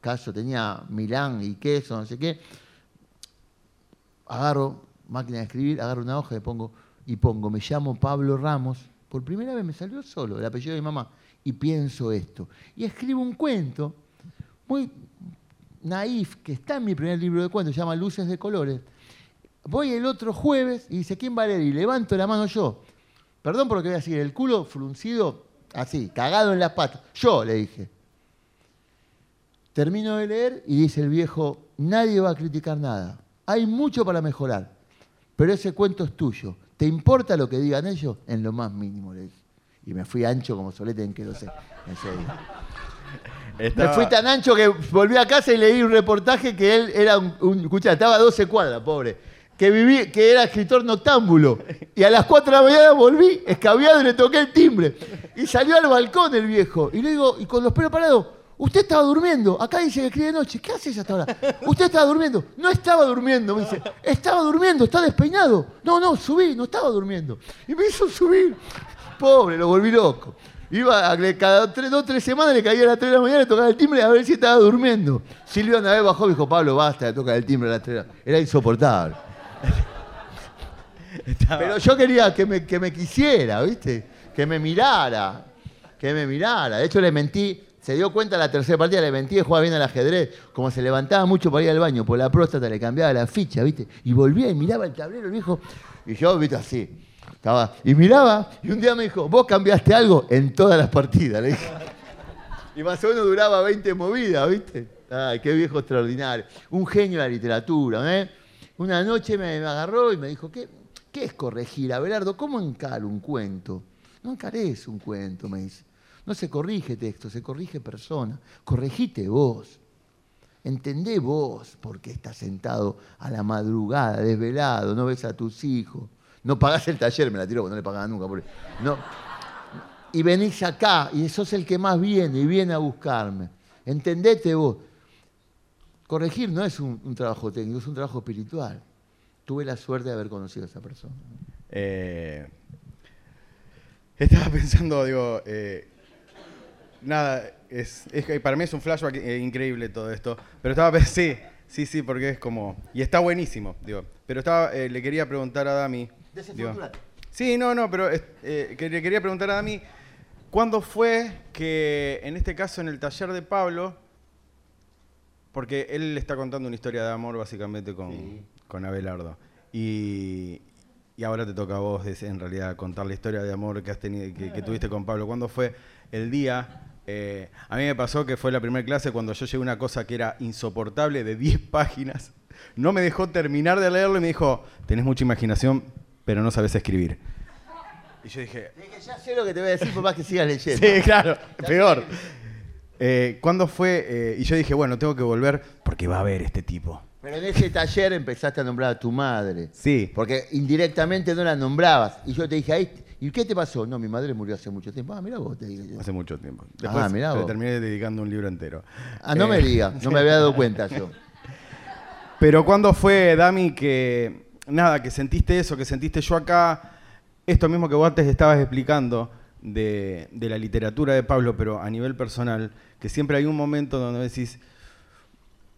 Caso tenía Milán y queso, no sé qué. Agarro máquina de escribir, agarro una hoja y pongo, y pongo, me llamo Pablo Ramos. Por primera vez me salió solo el apellido de mi mamá. Y pienso esto. Y escribo un cuento muy naif que está en mi primer libro de cuentos, se llama Luces de Colores. Voy el otro jueves y dice, ¿quién va a leer? Y levanto la mano yo. Perdón por lo que voy a decir, el culo fruncido, así, cagado en las patas. Yo, le dije. Termino de leer y dice el viejo, nadie va a criticar nada. Hay mucho para mejorar, pero ese cuento es tuyo. ¿Te importa lo que digan ellos? En lo más mínimo, le dije. Y me fui ancho como solete en que lo sé. Me fui tan ancho que volví a casa y leí un reportaje que él era un, un escucha, estaba a 12 cuadras, pobre que, viví, que era escritor noctámbulo. Y a las 4 de la mañana volví, escabeado y le toqué el timbre. Y salió al balcón el viejo. Y le digo, y con los pelos parados, usted estaba durmiendo. Acá dice que escribe de noche. ¿Qué haces hasta ahora? Usted estaba durmiendo. No estaba durmiendo, me dice. Estaba durmiendo, está despeinado. No, no, subí, no estaba durmiendo. Y me hizo subir. Pobre, lo volví loco. Iba a, cada tres, dos, tres semanas le caía a las 3 de la mañana, le tocaba el timbre a ver si estaba durmiendo. Silvio una vez bajó y dijo, Pablo, basta de tocar el timbre a las 3 de la mañana. Era insoportable. Pero yo quería que me, que me quisiera, ¿viste? Que me mirara. Que me mirara. De hecho, le mentí. Se dio cuenta la tercera partida, le mentí, jugaba bien al ajedrez. Como se levantaba mucho para ir al baño por la próstata, le cambiaba la ficha, ¿viste? Y volvía y miraba el tablero, el viejo. Y yo, ¿viste? Así. Y miraba, y un día me dijo, ¿vos cambiaste algo? En todas las partidas. Y más o menos duraba 20 movidas, ¿viste? Ay, qué viejo extraordinario. Un genio de la literatura, ¿eh? Una noche me, agarró y me dijo, ¿qué, ¿qué es corregir? Abelardo, ¿cómo encaro un cuento? No encares un cuento, me dice. No se corrige texto, se corrige persona. Corregite vos. Entendé vos por qué estás sentado a la madrugada, desvelado, no ves a tus hijos. No pagás el taller, me la tiró, porque no le pagaba nunca. No. Y venís acá y sos el que más viene y viene a buscarme. Entendete vos. Corregir no es un, trabajo técnico, es un trabajo espiritual. Tuve la suerte de haber conocido a esa persona. Eh, estaba pensando, digo, eh, nada, para mí es un flashback eh, increíble todo esto. Pero estaba sí, sí, sí, porque es como. Y está buenísimo, digo. Pero estaba, le quería preguntar a Dami. Sí, no, no, pero le quería preguntar a Dami. ¿Cuándo fue que, en este caso, en el taller de Pablo, porque él le está contando una historia de amor básicamente con, con Abelardo. Y, ahora te toca a vos en realidad contar la historia de amor que, has tenido, que, tuviste con Pablo. ¿Cuándo fue el día? Eh, a mí me pasó que fue la primera clase cuando yo llegué a una cosa que era insoportable de 10 páginas. No me dejó terminar de leerlo y me dijo, tenés mucha imaginación, pero no sabes escribir. Y yo dije... ya sé lo que te voy a decir por más que sigas leyendo. Sí, claro, peor. Eh, ¿Cuándo fue? Eh, y yo dije, bueno, tengo que volver porque va a haber este tipo. Pero en ese taller empezaste a nombrar a tu madre. Sí. Porque indirectamente no la nombrabas. Y yo te dije, ahí, ¿y qué te pasó? No, mi madre murió hace mucho tiempo. Ah, mira vos, te dije Hace mucho tiempo. Ah, Después ah, mirá vos. terminé dedicando un libro entero. Ah, no me eh, digas, no me había dado cuenta yo. Pero ¿cuándo fue, Dami, que nada, que sentiste eso, que sentiste yo acá, esto mismo que vos antes estabas explicando de, la literatura de Pablo, pero a nivel personal, que siempre hay un momento donde decís,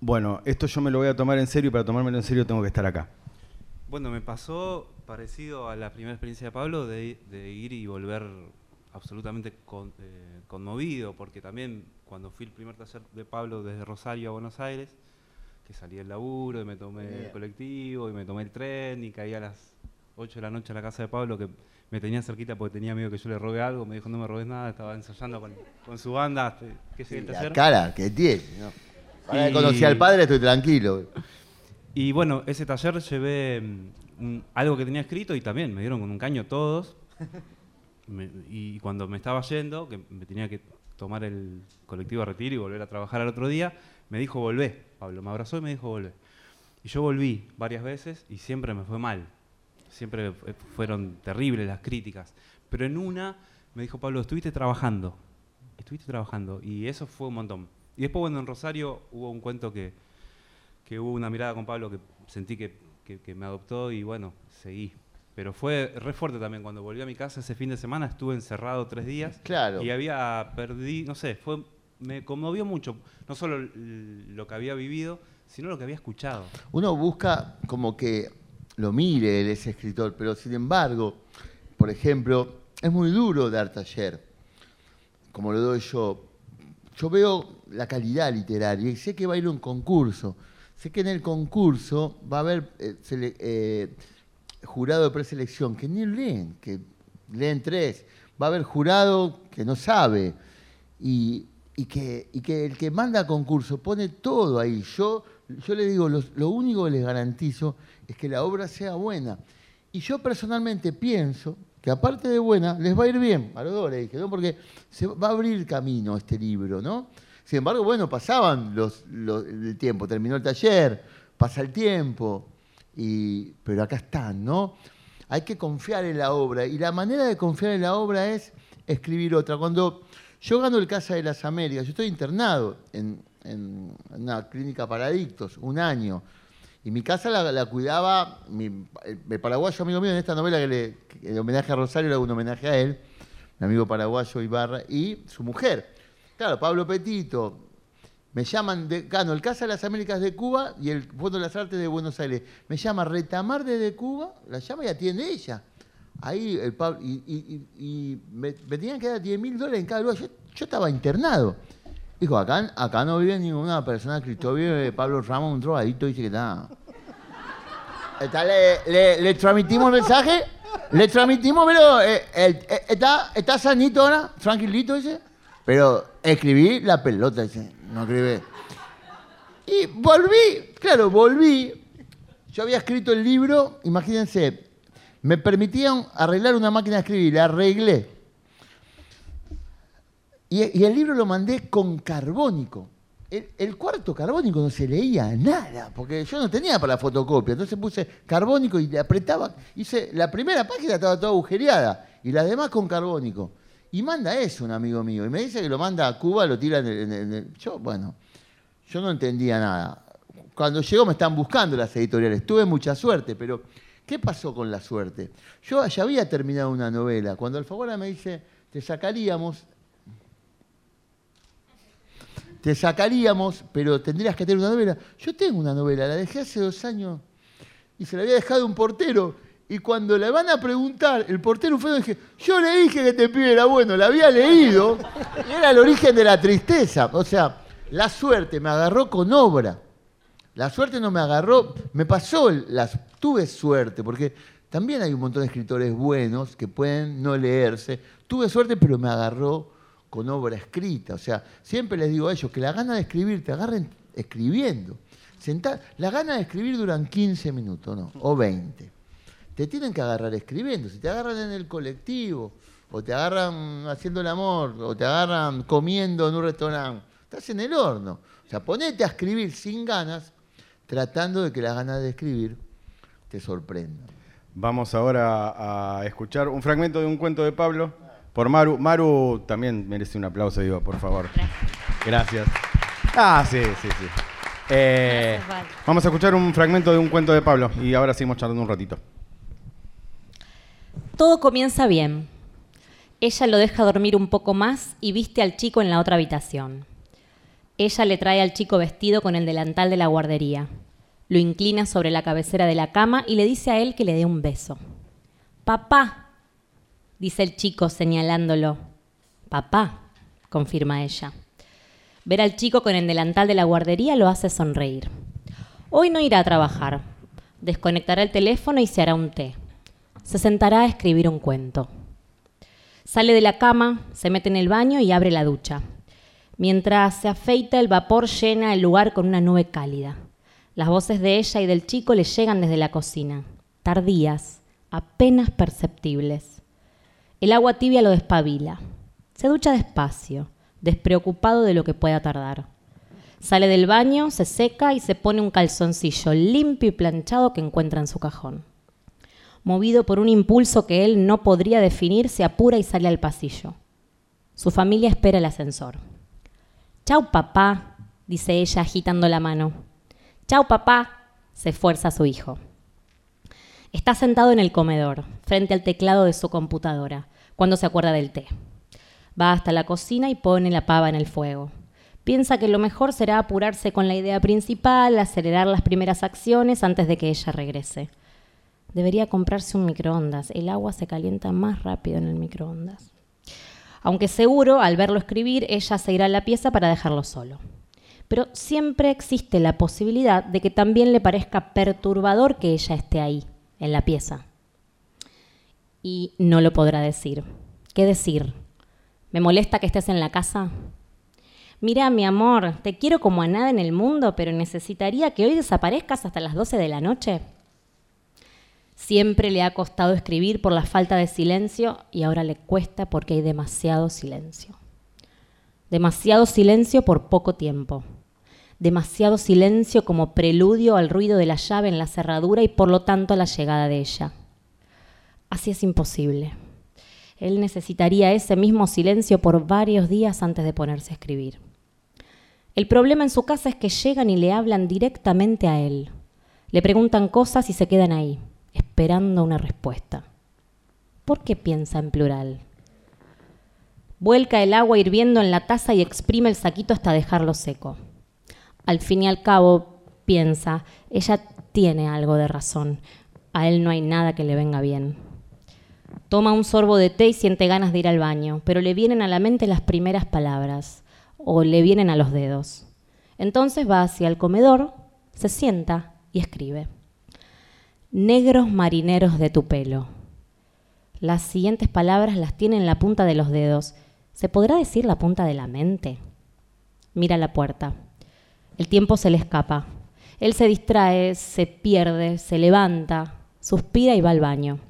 bueno, esto yo me lo voy a tomar en serio y para tomármelo en serio tengo que estar acá. Bueno, me pasó parecido a la primera experiencia de Pablo de, ir y volver absolutamente eh, conmovido, porque también cuando fui el primer taller de Pablo desde Rosario a Buenos Aires, que salí del laburo y me tomé el colectivo y me tomé el tren y caí a las 8 de la noche a la casa de Pablo, que me tenía cerquita porque tenía miedo que yo le robe algo, me dijo no me robes nada, estaba ensayando con, su banda, que sí, La cara que tiene, ¿no? Ahora que conocí al padre estoy tranquilo. Y bueno, ese taller llevé mm, algo que tenía escrito y también me dieron con un caño todos. y cuando me estaba yendo, que me tenía que tomar el colectivo a retiro y volver a trabajar al otro día, me dijo volvé. Pablo me abrazó y me dijo volvé. Y yo volví varias veces y siempre me fue mal siempre fueron terribles las críticas, pero en una me dijo Pablo, estuviste trabajando, estuviste trabajando, y eso fue un montón. Y después, bueno, en Rosario hubo un cuento que, que hubo una mirada con Pablo que sentí que, que, me adoptó y bueno, seguí. Pero fue re fuerte también. Cuando volví a mi casa ese fin de semana estuve encerrado tres días. Claro. Y había perdido, no sé, fue, me conmovió mucho. No solo lo que había vivido, sino lo que había escuchado. Uno busca como que lo mire ese escritor, pero sin embargo, por ejemplo, es muy duro dar taller, como lo doy yo. Yo veo la calidad literaria y sé que va a ir un concurso. Sé que en el concurso va a haber eh, eh, jurado de preselección que ni leen, que leen tres. Va a haber jurado que no sabe. Y, que, que, el que manda concurso pone todo ahí. Yo, yo le digo, lo único que les garantizo es que la obra sea buena. Y yo personalmente pienso que aparte de buena, les va a ir bien a los dos, le dije, ¿no? porque se va a abrir camino este libro, ¿no? Sin embargo, bueno, pasaban los, el tiempo, terminó el taller, pasa el tiempo, y, pero acá están, ¿no? Hay que confiar en la obra, y la manera de confiar en la obra es escribir otra. Cuando yo gano el Casa de las Américas, yo estoy internado en, una clínica para adictos, un año, y mi casa la, cuidaba mi, el, paraguayo amigo mío en esta novela que le, el homenaje a Rosario le hago un homenaje a él, mi amigo paraguayo Ibarra, y su mujer. Claro, Pablo Petito. Me llaman, de, gano el Casa de las Américas de Cuba y el Fondo de las Artes de Buenos Aires. Me llama Retamar desde Cuba, la llama y atiende ella. Ahí el Pablo, y, me, tenían que dar 10 mil dólares en cada lugar. Yo, estaba internado. Dijo, acá, no vive ninguna persona vive Pablo Ramos, un drogadito, dice que está. le, le, transmitimos el mensaje, le transmitimos, pero eh, eh, está, está sanito ahora, tranquilito, dice. Pero escribí la pelota, dice, no escribí. Y volví, claro, volví. Yo había escrito el libro, imagínense, me permitían arreglar una máquina de escribir, la arreglé. Y, el libro lo mandé con carbónico. El, cuarto carbónico no se leía nada, porque yo no tenía para la fotocopia. Entonces puse carbónico y le apretaba. Hice, la primera página estaba toda agujereada y las demás con carbónico. Y manda eso un amigo mío. Y me dice que lo manda a Cuba, lo tira en el, Yo, bueno, yo no entendía nada. Cuando llegó me están buscando las editoriales. Tuve mucha suerte, pero ¿qué pasó con la suerte? Yo ya había terminado una novela. Cuando Alfaguara me dice, te sacaríamos, te sacaríamos, pero tendrías que tener una novela. Yo tengo una novela, la dejé hace dos años y se la había dejado un portero y cuando le van a preguntar, el portero fue dije, yo le dije que este pibe bueno, la había leído, y era el origen de la tristeza. O sea, la suerte me agarró con obra. La suerte no me agarró, me pasó, las, tuve suerte, porque también hay un montón de escritores buenos que pueden no leerse. Tuve suerte, pero me agarró con obra escrita. O sea, siempre les digo a ellos que la gana de escribir te agarren escribiendo. Sentar, la gana de escribir duran 15 minutos, ¿no? O 20 te tienen que agarrar escribiendo. Si te agarran en el colectivo, o te agarran haciendo el amor, o te agarran comiendo en un restaurante, estás en el horno. O sea, ponete a escribir sin ganas, tratando de que las ganas de escribir te sorprendan. Vamos ahora a escuchar un fragmento de un cuento de Pablo por Maru. Maru también merece un aplauso, digo, por favor. Gracias. Ah, sí, sí, sí. Eh, vamos a escuchar un fragmento de un cuento de Pablo y ahora seguimos charlando un ratito. Todo comienza bien. Ella lo deja dormir un poco más y viste al chico en la otra habitación. Ella le trae al chico vestido con el delantal de la guardería. Lo inclina sobre la cabecera de la cama y le dice a él que le dé un beso. Papá, dice el chico señalándolo. Papá, confirma ella. Ver al chico con el delantal de la guardería lo hace sonreír. Hoy no irá a trabajar. Desconectará el teléfono y se hará un té se sentará a escribir un cuento. Sale de la cama, se mete en el baño y abre la ducha. Mientras se afeita, el vapor llena el lugar con una nube cálida. Las voces de ella y del chico le llegan desde la cocina, tardías, apenas perceptibles. El agua tibia lo despabila. Se ducha despacio, despreocupado de lo que pueda tardar. Sale del baño, se seca y se pone un calzoncillo limpio y planchado que encuentra en su cajón movido por un impulso que él no podría definir, se apura y sale al pasillo. Su familia espera el ascensor. Chau, papá, dice ella agitando la mano. Chau, papá, se esfuerza su hijo. Está sentado en el comedor, frente al teclado de su computadora, cuando se acuerda del té. Va hasta la cocina y pone la pava en el fuego. Piensa que lo mejor será apurarse con la idea principal, acelerar las primeras acciones antes de que ella regrese. Debería comprarse un microondas. El agua se calienta más rápido en el microondas. Aunque seguro, al verlo escribir, ella se irá a la pieza para dejarlo solo. Pero siempre existe la posibilidad de que también le parezca perturbador que ella esté ahí, en la pieza. Y no lo podrá decir. ¿Qué decir? ¿Me molesta que estés en la casa? Mira, mi amor, te quiero como a nada en el mundo, pero necesitaría que hoy desaparezcas hasta las 12 de la noche. Siempre le ha costado escribir por la falta de silencio y ahora le cuesta porque hay demasiado silencio. Demasiado silencio por poco tiempo. Demasiado silencio como preludio al ruido de la llave en la cerradura y por lo tanto a la llegada de ella. Así es imposible. Él necesitaría ese mismo silencio por varios días antes de ponerse a escribir. El problema en su casa es que llegan y le hablan directamente a él. Le preguntan cosas y se quedan ahí esperando una respuesta. ¿Por qué piensa en plural? Vuelca el agua hirviendo en la taza y exprime el saquito hasta dejarlo seco. Al fin y al cabo, piensa, ella tiene algo de razón. A él no hay nada que le venga bien. Toma un sorbo de té y siente ganas de ir al baño, pero le vienen a la mente las primeras palabras, o le vienen a los dedos. Entonces va hacia el comedor, se sienta y escribe negros marineros de tu pelo. Las siguientes palabras las tiene en la punta de los dedos. ¿Se podrá decir la punta de la mente? Mira la puerta. El tiempo se le escapa. Él se distrae, se pierde, se levanta, suspira y va al baño.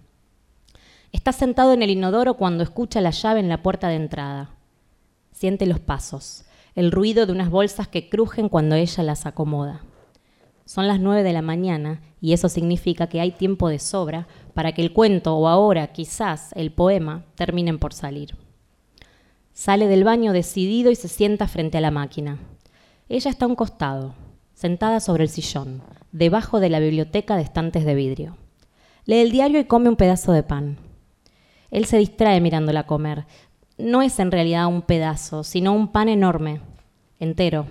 Está sentado en el inodoro cuando escucha la llave en la puerta de entrada. Siente los pasos, el ruido de unas bolsas que crujen cuando ella las acomoda. Son las nueve de la mañana y eso significa que hay tiempo de sobra para que el cuento o ahora quizás el poema terminen por salir. Sale del baño decidido y se sienta frente a la máquina. Ella está a un costado, sentada sobre el sillón, debajo de la biblioteca de estantes de vidrio. Lee el diario y come un pedazo de pan. Él se distrae mirándola comer. No es en realidad un pedazo, sino un pan enorme, entero,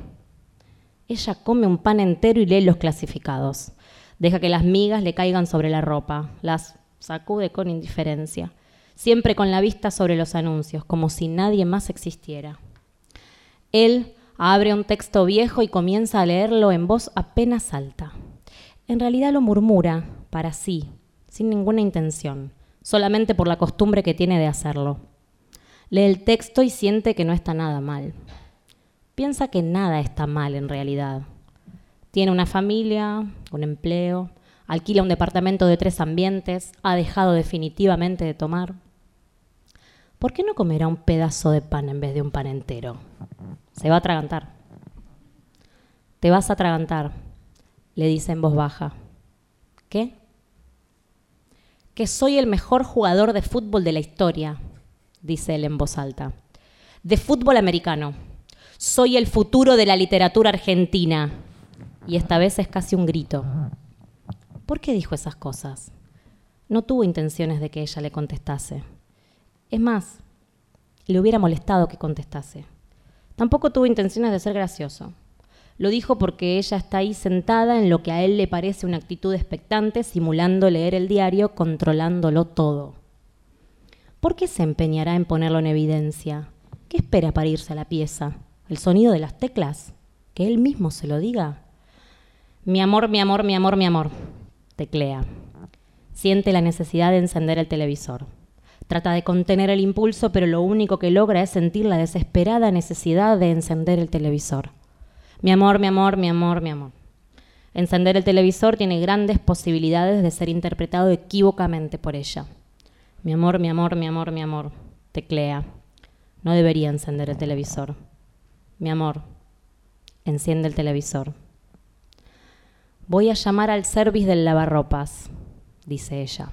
ella come un pan entero y lee los clasificados. Deja que las migas le caigan sobre la ropa, las sacude con indiferencia, siempre con la vista sobre los anuncios, como si nadie más existiera. Él abre un texto viejo y comienza a leerlo en voz apenas alta. En realidad lo murmura para sí, sin ninguna intención, solamente por la costumbre que tiene de hacerlo. Lee el texto y siente que no está nada mal piensa que nada está mal en realidad. Tiene una familia, un empleo, alquila un departamento de tres ambientes, ha dejado definitivamente de tomar. ¿Por qué no comerá un pedazo de pan en vez de un pan entero? Se va a atragantar. Te vas a atragantar, le dice en voz baja. ¿Qué? Que soy el mejor jugador de fútbol de la historia, dice él en voz alta. De fútbol americano soy el futuro de la literatura argentina. Y esta vez es casi un grito. ¿Por qué dijo esas cosas? No tuvo intenciones de que ella le contestase. Es más, le hubiera molestado que contestase. Tampoco tuvo intenciones de ser gracioso. Lo dijo porque ella está ahí sentada en lo que a él le parece una actitud expectante, simulando leer el diario, controlándolo todo. ¿Por qué se empeñará en ponerlo en evidencia? ¿Qué espera para irse a la pieza? el sonido de las teclas, que él mismo se lo diga. Mi amor, mi amor, mi amor, mi amor, teclea. Siente la necesidad de encender el televisor. Trata de contener el impulso, pero lo único que logra es sentir la desesperada necesidad de encender el televisor. Mi amor, mi amor, mi amor, mi amor. Encender el televisor tiene grandes posibilidades de ser interpretado equívocamente por ella. Mi amor, mi amor, mi amor, mi amor, teclea. No debería encender el televisor. Mi amor, enciende el televisor. Voy a llamar al service del lavarropas, dice ella.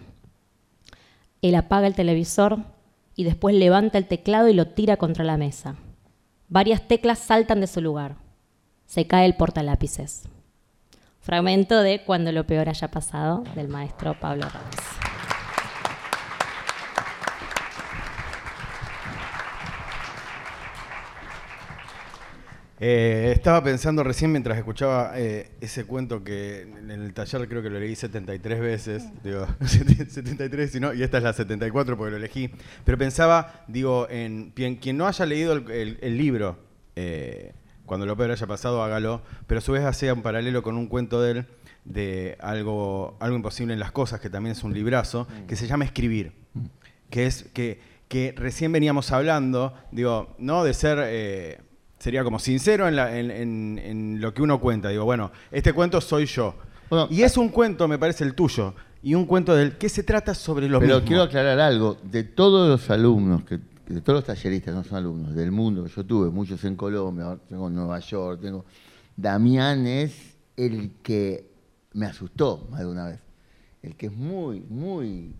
Él apaga el televisor y después levanta el teclado y lo tira contra la mesa. Varias teclas saltan de su lugar. Se cae el portalápices. Fragmento de Cuando lo peor haya pasado, del maestro Pablo Ramos. Eh, estaba pensando recién mientras escuchaba eh, ese cuento que en el taller creo que lo leí 73 veces, digo, 73 y, no, y esta es la 74 porque lo elegí, pero pensaba, digo, en quien, no haya leído el, libro, eh, cuando lo peor haya pasado, hágalo, pero a su vez hacía un paralelo con un cuento de él, de algo, algo imposible en las cosas, que también es un librazo, que se llama Escribir, que es que, que recién veníamos hablando, digo, no de ser sería como sincero en, lo que uno cuenta. Digo, bueno, este cuento soy yo. y es un cuento, me parece, el tuyo. Y un cuento del que se trata sobre lo Pero quiero aclarar algo. De todos los alumnos, que, de todos los talleristas, no son alumnos, del mundo yo tuve, muchos en Colombia, tengo en Nueva York, tengo... Damián es el que me asustó más de una vez. El que es muy, muy...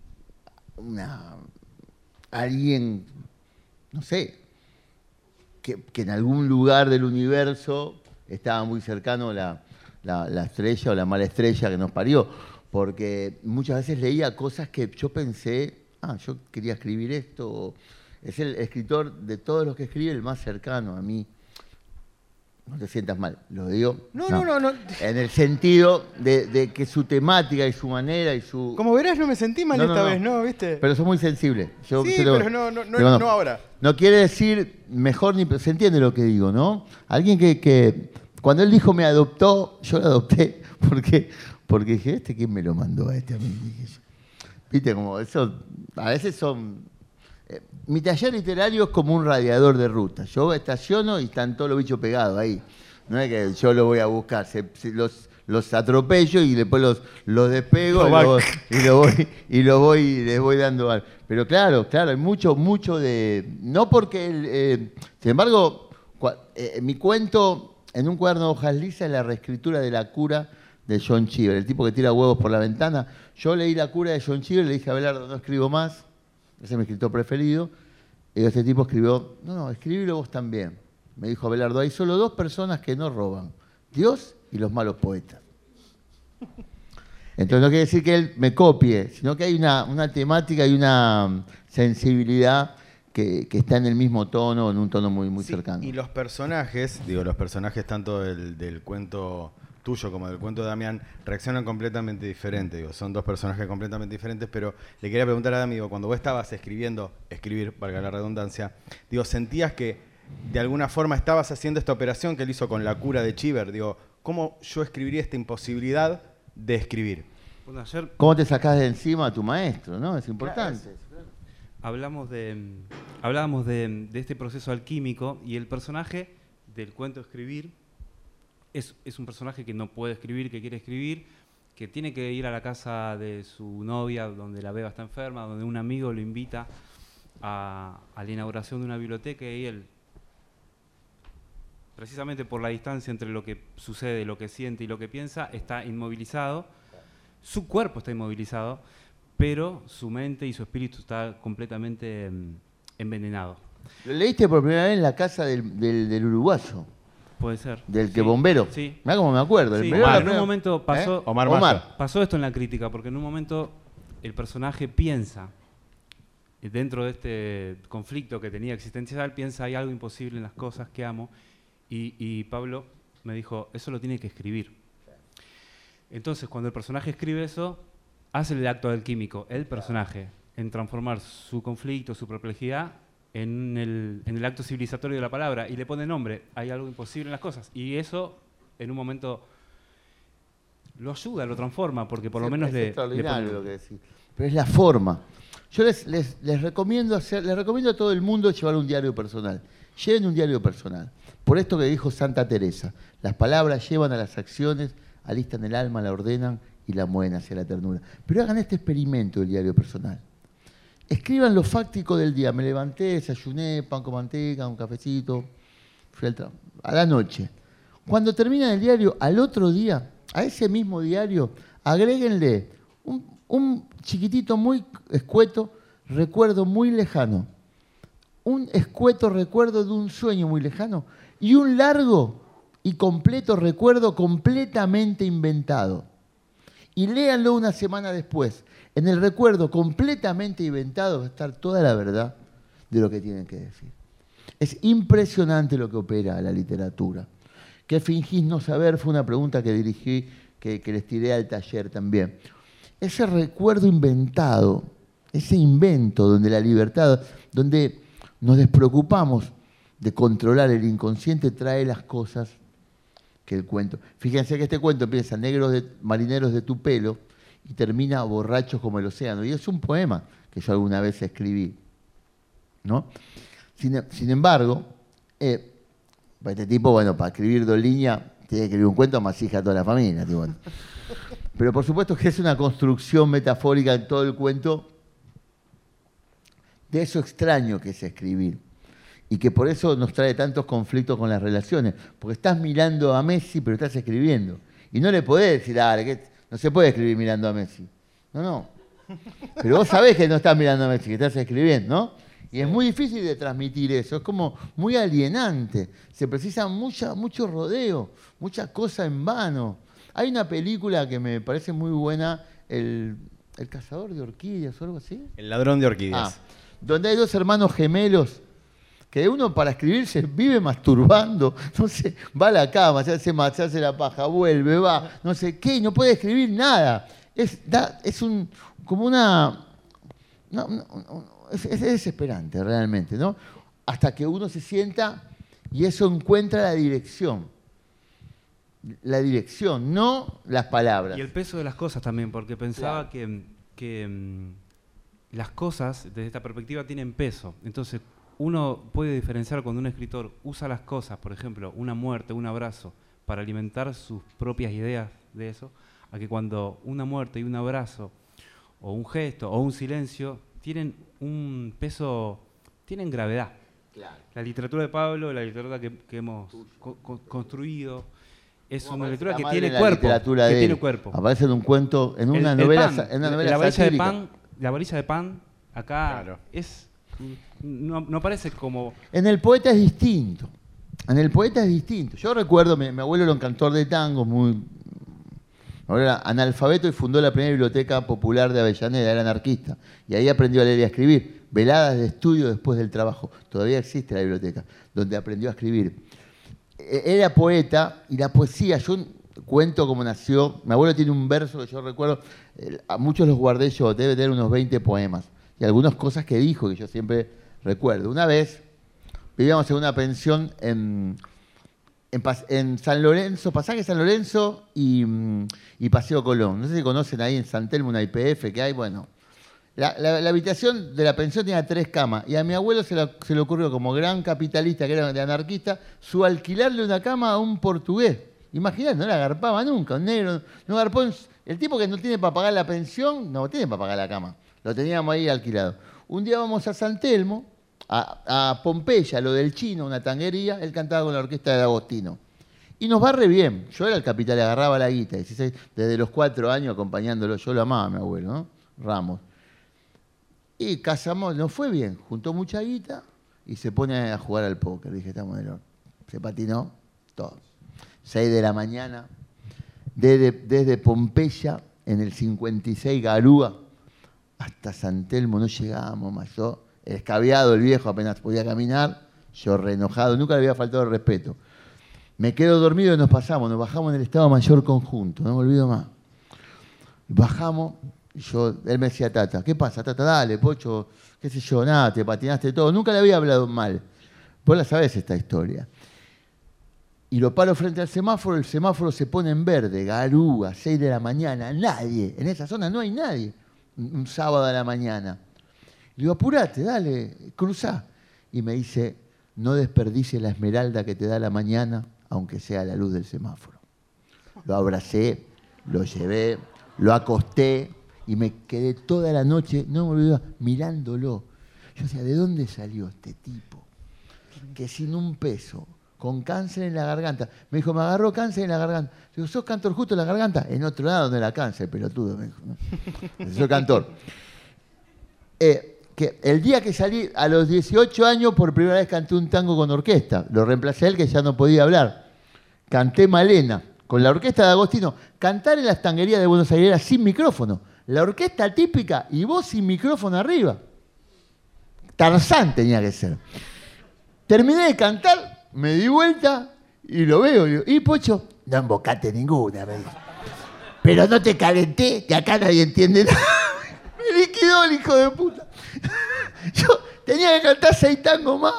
Una, alguien, no sé, que, en algún lugar del universo estaba muy cercano la, la, estrella o la mala estrella que nos parió, porque muchas veces leía cosas que yo pensé, ah, yo quería escribir esto. Es el escritor de todos los que escribe el más cercano a mí. No te sientas mal, lo digo. No, no, no. no, En el sentido de, que su temática y su manera y su. Como verás, no me sentí mal esta vez, ¿no? ¿Viste? Pero soy muy sensible. sí, pero no, no, no, no, ahora. No quiere decir mejor ni. Se entiende lo que digo, ¿no? Alguien que, que. Cuando él dijo me adoptó, yo lo adopté porque, porque dije, ¿este quién me lo mandó a este a mí? Viste, como eso. A veces son eh, mi taller literario es como un radiador de ruta. Yo estaciono y están todos los bichos pegados ahí. No es que yo lo voy a buscar, los, los atropello y después los, los despego y, lo voy, y lo voy les voy dando algo. Pero claro, claro, hay mucho, mucho de. No porque. Eh, sin embargo, eh, mi cuento en un cuaderno de hojas lisas es la reescritura de la cura de John Cheever, el tipo que tira huevos por la ventana. Yo leí la cura de John Cheever y le dije a Belardo, no escribo más es mi escritor preferido. Y este tipo escribió, no, no, escribilo vos también. Me dijo Abelardo, hay solo dos personas que no roban, Dios y los malos poetas. Entonces no quiere decir que él me copie, sino que hay una, temática y una sensibilidad que, está en el mismo tono, en un tono muy, muy cercano. Y los personajes, digo, los personajes tanto del cuento tuyo como del cuento de Damián reaccionan completamente diferente. Digo, son dos personajes completamente diferentes, pero le quería preguntar a Damián, cuando vos estabas escribiendo, escribir, valga la redundancia, digo, ¿sentías que de alguna forma estabas haciendo esta operación que él hizo con la cura de Chiver? Digo, ¿cómo yo escribiría esta imposibilidad de escribir? ¿Cómo te sacás de encima a tu maestro? ¿no? Es importante. Hablamos de, hablábamos de, de este proceso alquímico y el personaje del cuento escribir es, un personaje que no puede escribir, que quiere escribir, que tiene que ir a la casa de su novia, donde la beba está enferma, donde un amigo lo invita a, la inauguración de una biblioteca y él, precisamente por la distancia entre lo que sucede, lo que siente y lo que piensa, está inmovilizado. Su cuerpo está inmovilizado, pero su mente y su espíritu está completamente mm, envenenado. Lo leíste por primera vez en la casa del, del uruguayo. Puede ser. Del que bombero. Sí. Mira cómo me acuerdo. en un momento ¿Eh? pasó, Omar, pasó esto en la crítica, porque en un momento el personaje piensa, dentro de este conflicto que tenía existencial, piensa hay algo imposible en las cosas que amo. Y, Pablo me dijo, eso lo tiene que escribir. Entonces, cuando el personaje escribe eso, hace el acto del químico, el personaje, en transformar su conflicto, su perplejidad, en el, acto civilizatorio de la palabra y le pone nombre, hay algo imposible en las cosas. Y eso, en un momento, lo ayuda, lo transforma, porque por lo menos le, lo que decís. Pero es la forma. Yo les, les, recomiendo hacer, les recomiendo a todo el mundo llevar un diario personal. Lleven un diario personal. Por esto que dijo Santa Teresa, las palabras llevan a las acciones, alistan el alma, la ordenan y la mueven hacia la ternura. Pero hagan este experimento del diario personal. Escriban lo fáctico del día. Me levanté, desayuné, pan con manteca, un cafecito, fui al a la noche. Cuando termina el diario, al otro día, a ese mismo diario, agréguenle un, un chiquitito muy escueto, recuerdo muy lejano. Un escueto recuerdo de un sueño muy lejano. Y un largo y completo recuerdo completamente inventado. Y léanlo una semana después. En el recuerdo completamente inventado va a estar toda la verdad de lo que tienen que decir. Es impresionante lo que opera la literatura. ¿Qué fingís no saber? Fue una pregunta que dirigí, que, les tiré al taller también. Ese recuerdo inventado, ese invento donde la libertad, donde nos despreocupamos de controlar el inconsciente, trae las cosas que el cuento. Fíjense que este cuento empieza negros marineros de tu pelo y termina borrachos como el océano. Y es un poema que yo alguna vez escribí. ¿no? Sin, embargo, eh, este tipo, bueno, para escribir dos líneas, tiene que escribir un cuento más hija a toda la familia. Pero por supuesto que es una construcción metafórica en todo el cuento de eso extraño que es escribir. Y que por eso nos trae tantos conflictos con las relaciones. Porque estás mirando a Messi, pero estás escribiendo. Y no le podés decir, ah, que no se puede escribir mirando a Messi. No, no. Pero vos sabés que no estás mirando a Messi, que estás escribiendo, ¿no? Y es muy difícil de transmitir eso, es como muy alienante. Se precisa mucha, mucho rodeo, mucha cosa en vano. Hay una película que me parece muy buena, El, cazador de orquídeas o algo así. El ladrón de orquídeas. Ah, donde hay dos hermanos gemelos que uno para escribir se vive masturbando, no sé, va a la cama, se hace, se hace la paja, vuelve, va, no sé qué, y no puede escribir nada. Es, es un, como una... es, desesperante realmente, ¿no? Hasta que uno se sienta y eso encuentra la dirección. La dirección, no las palabras. Y el peso de las cosas también, porque pensaba que, que mm, las cosas, desde esta perspectiva, tienen peso. Entonces, uno puede diferenciar cuando un escritor usa las cosas, por ejemplo, una muerte, un abrazo, para alimentar sus propias ideas de eso, a que cuando una muerte y un abrazo, o un gesto, o un silencio, tienen un peso, tienen gravedad. La literatura de Pablo, la literatura que, hemos construido, es una literatura que tiene cuerpo. Que tiene cuerpo. Aparece en un cuento, en una novela, en una novela la varilla de pan, la varilla de pan acá es no, parece como... En el poeta es distinto. En el poeta es distinto. Yo recuerdo, mi, abuelo era un cantor de tango, muy... Era analfabeto y fundó la primera biblioteca popular de Avellaneda, era anarquista. Y ahí aprendió a leer y a escribir. Veladas de estudio después del trabajo. Todavía existe la biblioteca, donde aprendió a escribir. E, era poeta y la poesía, yo cuento cómo nació. Mi abuelo tiene un verso que yo recuerdo, a muchos los guardé yo, debe tener unos 20 poemas y algunas cosas que dijo que yo siempre recuerdo. Una vez vivíamos en una pensión en, en, San Lorenzo, pasaje San Lorenzo mm, y, Paseo Colón. No sé si conocen ahí en San Telmo una IPF que hay, bueno. La, habitación de la pensión tenía tres camas y a mi abuelo se, le ocurrió, como gran capitalista que era de anarquista, su alquilarle una cama a un portugués. Imagínate, no la agarpaba nunca, un negro, no agarpó. El tipo que no tiene para pagar la pensión, no tiene para pagar la cama. Lo teníamos ahí alquilado. Un día vamos a San Telmo, a, Pompeya, lo del chino, una tanguería, él cantaba con la orquesta de Agostino. Y nos va re bien. Yo era el capital, agarraba la guita, desde los cuatro años acompañándolo. Yo lo amaba mi abuelo, ¿no? Ramos. Y casamos, nos fue bien, juntó mucha guita y se pone a jugar al póker. Dije, estamos el Se patinó, todo. Seis de la mañana, desde, desde Pompeya, en el 56, Garúa, hasta San Telmo no llegábamos más. Yo, escabeado el viejo, apenas podía caminar, yo reenojado, nunca le había faltado el respeto. Me quedo dormido y nos pasamos, nos bajamos en el Estado Mayor conjunto, no me olvido más. Bajamos, y yo, él me decía, Tata, ¿qué pasa, Tata? Dale, Pocho, qué sé yo, nada, te patinaste todo. Nunca le había hablado mal. Vos la sabés esta historia. Y lo paro frente al semáforo, el semáforo se pone en verde, garúa, 6 de la mañana, nadie. En esa zona no hay nadie un sábado a la mañana. Le digo, apurate, dale, cruzá. Y me dice, no desperdicie la esmeralda que te da la mañana, aunque sea la luz del semáforo. Lo abracé, lo llevé, lo acosté y me quedé toda la noche, no me olvidaba, mirándolo. Yo decía, ¿de dónde salió este tipo? Que sin un peso, con cáncer en la garganta. Me dijo, me agarró cáncer en la garganta. Digo, ¿sos cantor justo en la garganta? En otro lado donde la cáncer, pelotudo, me dijo. Soy cantor. Eh, que el día que salí, a los 18 años, por primera vez canté un tango con orquesta. Lo reemplacé a él, que ya no podía hablar. canté Malena con la orquesta de Agostino. Cantar en las tanguerías de Buenos Aires sin micrófono. La orquesta típica y vos sin micrófono arriba. Tarzán tenía que ser. Terminé de cantar, me di vuelta y lo veo. Y, y Pocho, no embocate ninguna, me dijo. Pero no te calenté, que acá nadie entiende nada. me liquidó el hijo de puta. Yo tenía que cantar seis tangos más.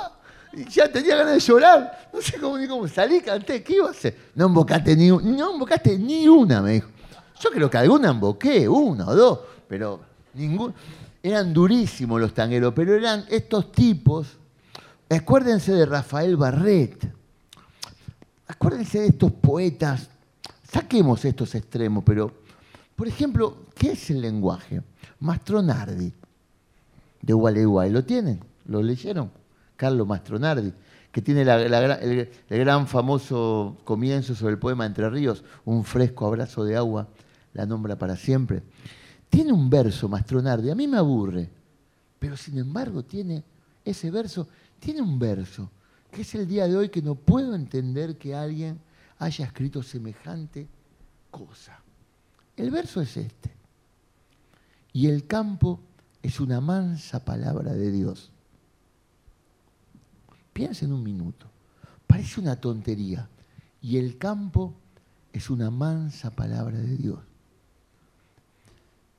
Y ya tenía ganas de llorar. No sé cómo ni cómo. Salí, canté. ¿Qué iba a hacer? No embocaste ni, no embocaste ni una, me dijo. Yo creo que alguna emboqué, una o dos, pero ningún. Eran durísimos los tangueros, pero eran estos tipos. Acuérdense de Rafael Barret. Acuérdense de estos poetas. Saquemos estos extremos, pero, por ejemplo, ¿qué es el lenguaje? Mastronardi, de Gualeguay. ¿Lo tienen? ¿Lo leyeron? Carlos Mastronardi, que tiene el gran famoso comienzo sobre el poema Entre Ríos, un fresco abrazo de agua, la nombra para siempre. Tiene un verso Mastronardi, a mí me aburre, pero sin embargo tiene ese verso, tiene un verso, que es el día de hoy que no puedo entender que alguien haya escrito semejante cosa. El verso es este. Y el campo es una mansa palabra de Dios. Piensen un minuto. Parece una tontería. Y el campo es una mansa palabra de Dios.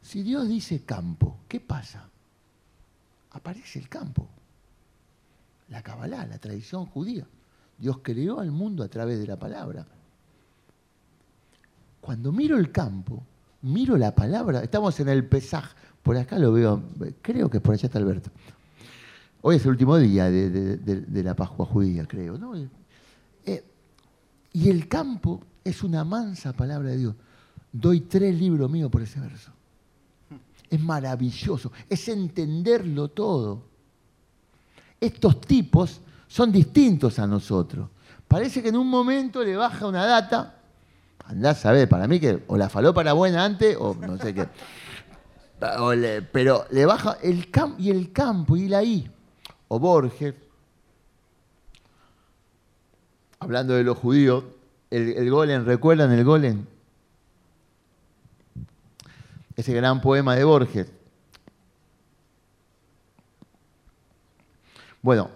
Si Dios dice campo, ¿qué pasa? Aparece el campo. La Kabbalah, la tradición judía. Dios creó al mundo a través de la palabra. Cuando miro el campo, miro la palabra, estamos en el Pesaj, por acá lo veo, creo que por allá está Alberto. Hoy es el último día de, la Pascua judía, creo. ¿no? Eh, y el campo es una mansa palabra de Dios. Doy tres libros míos por ese verso. Es maravilloso, es entenderlo todo. Estos tipos son distintos a nosotros. Parece que en un momento le baja una data, andá a saber, para mí que o la falopa era buena antes o no sé qué. Pero le baja el campo y el campo y la I. O Borges, hablando de los judíos, el Golem, ¿recuerdan el Golem? Ese gran poema de Borges. Bueno,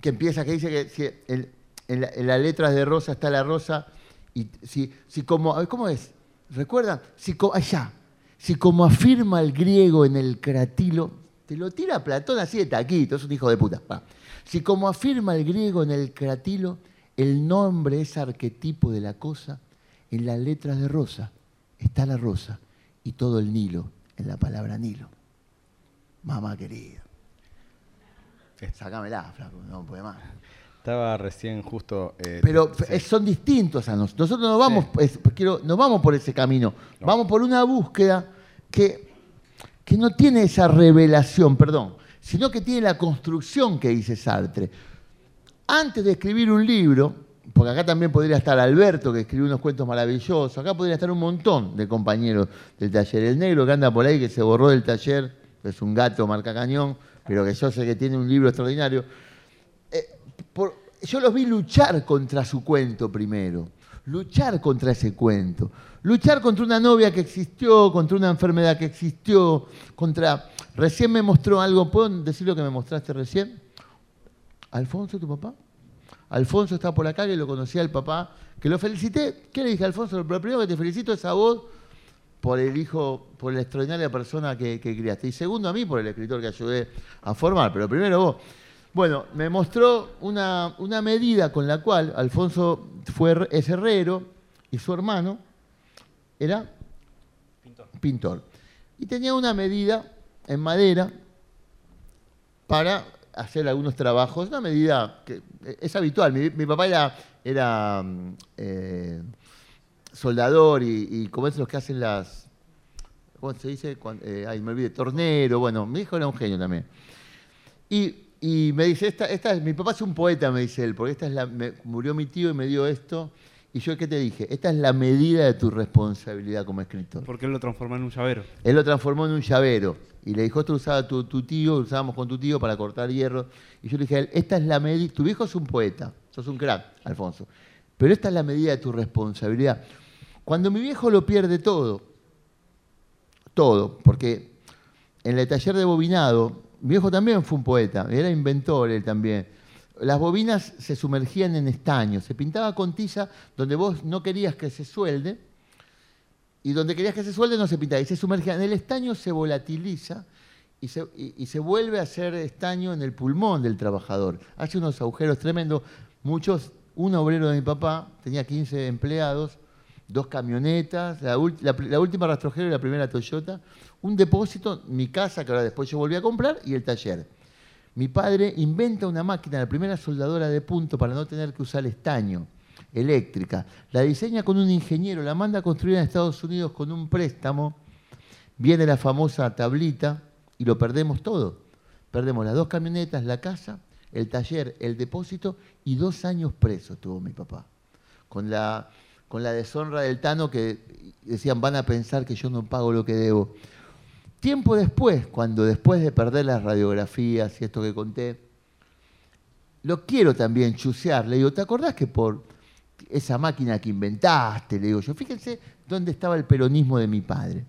que empieza, que dice que si en, en la- en las letras de rosa está la rosa, y si, si como, a ver, ¿cómo es? ¿Recuerdan? Si allá, si como afirma el griego en el cratilo, te lo tira Platón así de taquito, es un hijo de puta. Si como afirma el griego en el cratilo, el nombre es arquetipo de la cosa, en las letras de rosa está la rosa y todo el Nilo en la palabra Nilo. Mamá querida. Sácamela, flaco, no puede más. Estaba recién justo. eh, Pero sí. son distintos a nosotros. Nosotros no vamos, es- quiero, no vamos por ese camino. No. Vamos por una búsqueda que, que no tiene esa revelación, perdón, sino que tiene la construcción que dice Sartre. Antes de escribir un libro, porque acá también podría estar Alberto, que escribió unos cuentos maravillosos, acá podría estar un montón de compañeros del taller. El negro que anda por ahí, que se borró del taller, es un gato marca cañón, pero que yo sé que tiene un libro extraordinario. Eh, yo los vi luchar contra su cuento primero, luchar contra ese cuento, luchar contra una novia que existió, contra una enfermedad que existió, contra... Recién me mostró algo, ¿puedo decir lo que me mostraste recién? Alfonso, tu papá. Alfonso está por acá, que lo conocía el papá, que lo felicité. ¿Qué le dije, Alfonso? Lo primero que te felicito es a vos por el hijo, por la extraordinaria persona que, que criaste. Y segundo a mí por el escritor que ayudé a formar, pero primero vos. Bueno, me mostró una, una medida con la cual Alfonso fue, es herrero y su hermano era pintor. Y tenía una medida en madera para hacer algunos trabajos, una medida que es habitual. Mi, mi papá era, era mm, eh, soldador y, y como es los que hacen las, ¿cómo se dice? Eh, ay, me olvidé, tornero, bueno, mi hijo era un genio también. Y, y me dice, esta, esta es, mi papá es un poeta, me dice él, porque esta es la, me- murió mi tío y me dio esto. Y yo, ¿qué te dije? Esta es la medida de tu responsabilidad como escritor. Porque él lo transformó en un llavero. Él lo transformó en un llavero. Y le dijo, esto usaba tu, tu tío, usábamos con tu tío para cortar hierro. Y yo le dije a él, esta es la medida, tu viejo es un poeta. sos un crack, Alfonso. Pero esta es la medida de tu responsabilidad. Cuando mi viejo lo pierde todo, todo, porque en el taller de bobinado, mi viejo también fue un poeta, era inventor él también. Las bobinas se sumergían en estaño, se pintaba con tiza donde vos no querías que se suelde, y donde querías que se suelde no se pintaba, y se sumergía. En el estaño se volatiliza y se, y se vuelve a hacer estaño en el pulmón del trabajador. Hace unos agujeros tremendos. Muchos, un obrero de mi papá, tenía 15 empleados, dos camionetas, la, última rastrojera y la primera Toyota, un depósito, mi casa, que ahora después yo volví a comprar, y el taller. Mi padre inventa una máquina, la primera soldadora de punto para no tener que usar estaño, eléctrica. La diseña con un ingeniero, la manda a construir en Estados Unidos con un préstamo. Viene la famosa tablita y lo perdemos todo. Perdemos las dos camionetas, la casa, el taller, el depósito y dos años preso tuvo mi papá. Con la con la deshonra del Tano que decían van a pensar que yo no pago lo que debo. Tiempo después, cuando después de perder las radiografías y esto que conté, lo quiero también chusear. Le digo, ¿te acordás que por esa máquina que inventaste, le digo yo, fíjense dónde estaba el peronismo de mi padre.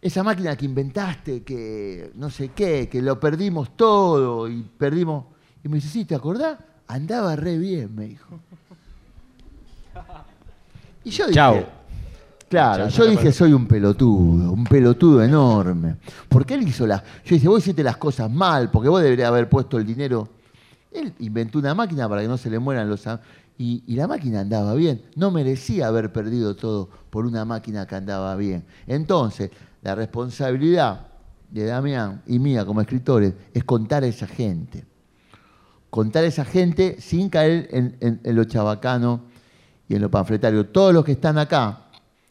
Esa máquina que inventaste, que no sé qué, que lo perdimos todo y perdimos. Y me dice, sí, ¿te acordás? Andaba re bien, me dijo. Y yo dije, claro, yo dije, soy un pelotudo, un pelotudo enorme. Porque él hizo las. Yo dije, vos hiciste las cosas mal, porque vos deberías haber puesto el dinero. Él inventó una máquina para que no se le mueran los. Y, y la máquina andaba bien. No merecía haber perdido todo por una máquina que andaba bien. Entonces, la responsabilidad de Damián y mía como escritores es contar a esa gente. Contar a esa gente sin caer en, en lo chabacano y en lo panfletario. Todos los que están acá,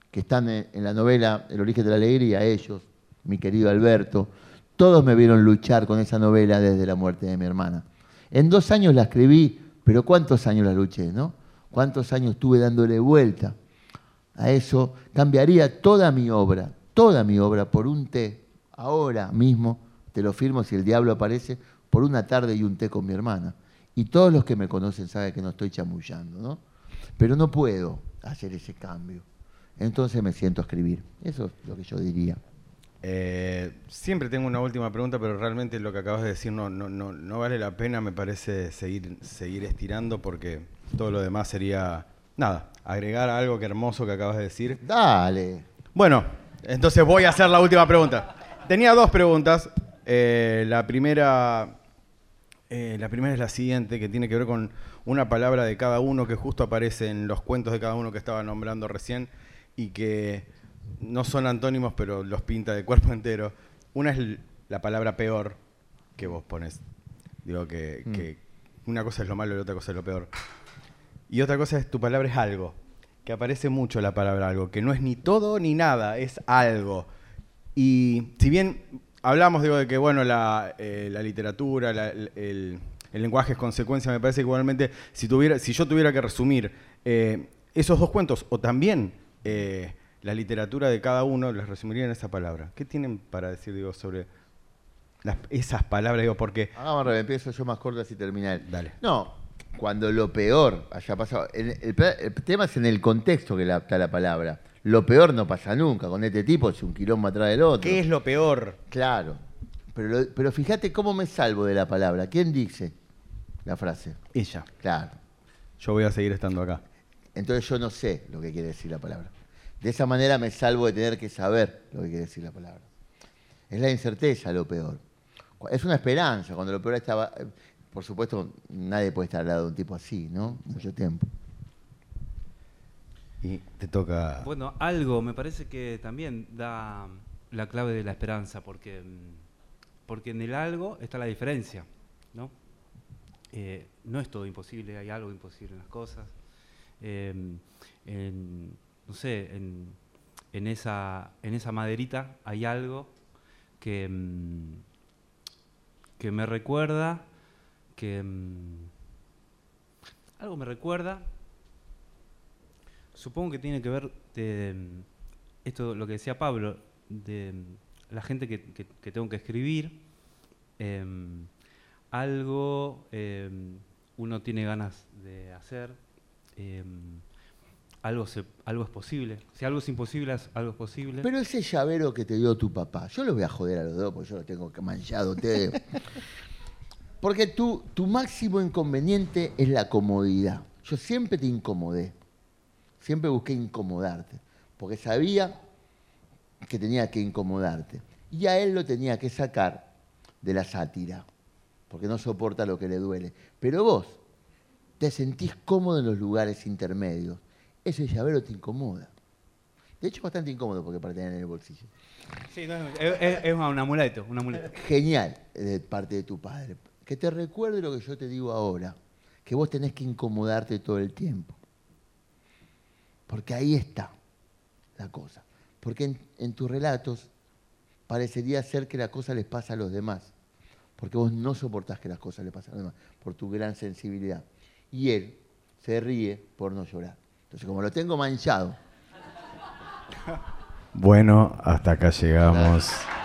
que están en la novela El origen de la alegría, ellos, mi querido Alberto, todos me vieron luchar con esa novela desde la muerte de mi hermana. En dos años la escribí, pero ¿cuántos años la luché, no? ¿Cuántos años estuve dándole vuelta a eso? Cambiaría toda mi obra, toda mi obra por un té, ahora mismo, te lo firmo si el diablo aparece, por una tarde y un té con mi hermana. Y todos los que me conocen saben que no estoy chamullando, ¿no? Pero no puedo hacer ese cambio. Entonces me siento a escribir. Eso es lo que yo diría. Eh, siempre tengo una última pregunta, pero realmente lo que acabas de decir no, no, no, no vale la pena, me parece, seguir, seguir estirando porque todo lo demás sería, nada, agregar algo que hermoso que acabas de decir. Dale. Bueno, entonces voy a hacer la última pregunta. Tenía dos preguntas. Eh, la primera eh, la primera es la siguiente, que tiene que ver con una palabra de cada uno que justo aparece en los cuentos de cada uno que estaba nombrando recién y que no son antónimos, pero los pinta de cuerpo entero. Una es la palabra peor que vos pones. Digo que, mm. que una cosa es lo malo y otra cosa es lo peor. Y otra cosa es tu palabra es algo, que aparece mucho la palabra algo, que no es ni todo ni nada, es algo. Y si bien hablamos digo, de que bueno, la, eh, literatura, el, lenguaje es consecuencia, me parece que igualmente si, tuviera, si yo tuviera que resumir eh, esos dos cuentos, o también eh, la literatura de cada uno, les resumiría en esa palabra. ¿Qué tienen para decir digo, sobre esas palabras? Digo, porque... Hagamos empiezo yo más corto así termina Dale. No, cuando lo peor haya pasado... El, tema es en el contexto que está la palabra. Lo peor no pasa nunca. Con este tipo es un quilombo atrás del otro. ¿Qué es lo peor? Claro. Pero, pero fíjate cómo me salvo de la palabra. ¿Quién dice la frase? Ella. Claro. Yo voy a seguir estando acá. Entonces yo no sé lo que quiere decir la palabra. De esa manera me salvo de tener que saber lo que quiere decir la palabra. Es la incerteza lo peor. Es una esperanza. Cuando lo peor estaba... Eh, por supuesto, nadie puede estar al lado de un tipo así, ¿no? Mucho tiempo. Y te toca. Bueno, algo me parece que también da la clave de la esperanza, porque, porque en el algo está la diferencia, ¿no? Eh, no es todo imposible, hay algo imposible en las cosas. Em, no sé, en, en, esa, en esa maderita hay algo que, em, que me recuerda, que em, algo me recuerda Supongo que tiene que ver de mm, esto, lo que decía Pablo, de la gente que, tengo que escribir, em, algo, em, uno tiene ganas de hacer, em, algo, se, algo es posible. Si algo es imposible, algo es posible. Pero ese llavero que te dio tu papá, yo lo voy a joder a los dos porque yo lo tengo manchado. Porque tu, tu máximo inconveniente es la comodidad. Yo siempre te incomodé. Siempre busqué incomodarte. Porque sabía que tenía que incomodarte. Y a él lo tenía que sacar de la sátira. Porque no soporta lo que le duele. Pero vos te sentís cómodo en los lugares intermedios ese llavero te incomoda. De hecho, bastante incómodo porque para tener en el bolsillo. Sí, es, un amuleto, Genial de parte de tu padre. Que te recuerde lo que yo te digo ahora, que vos tenés que incomodarte todo el tiempo. Porque ahí está la cosa. Porque en, en tus relatos parecería ser que la cosa les pasa a los demás. Porque vos no soportás que las cosas le pasen a los demás, por tu gran sensibilidad. Y él se ríe por no llorar. Entonces, como lo tengo manchado. Bueno, hasta acá llegamos.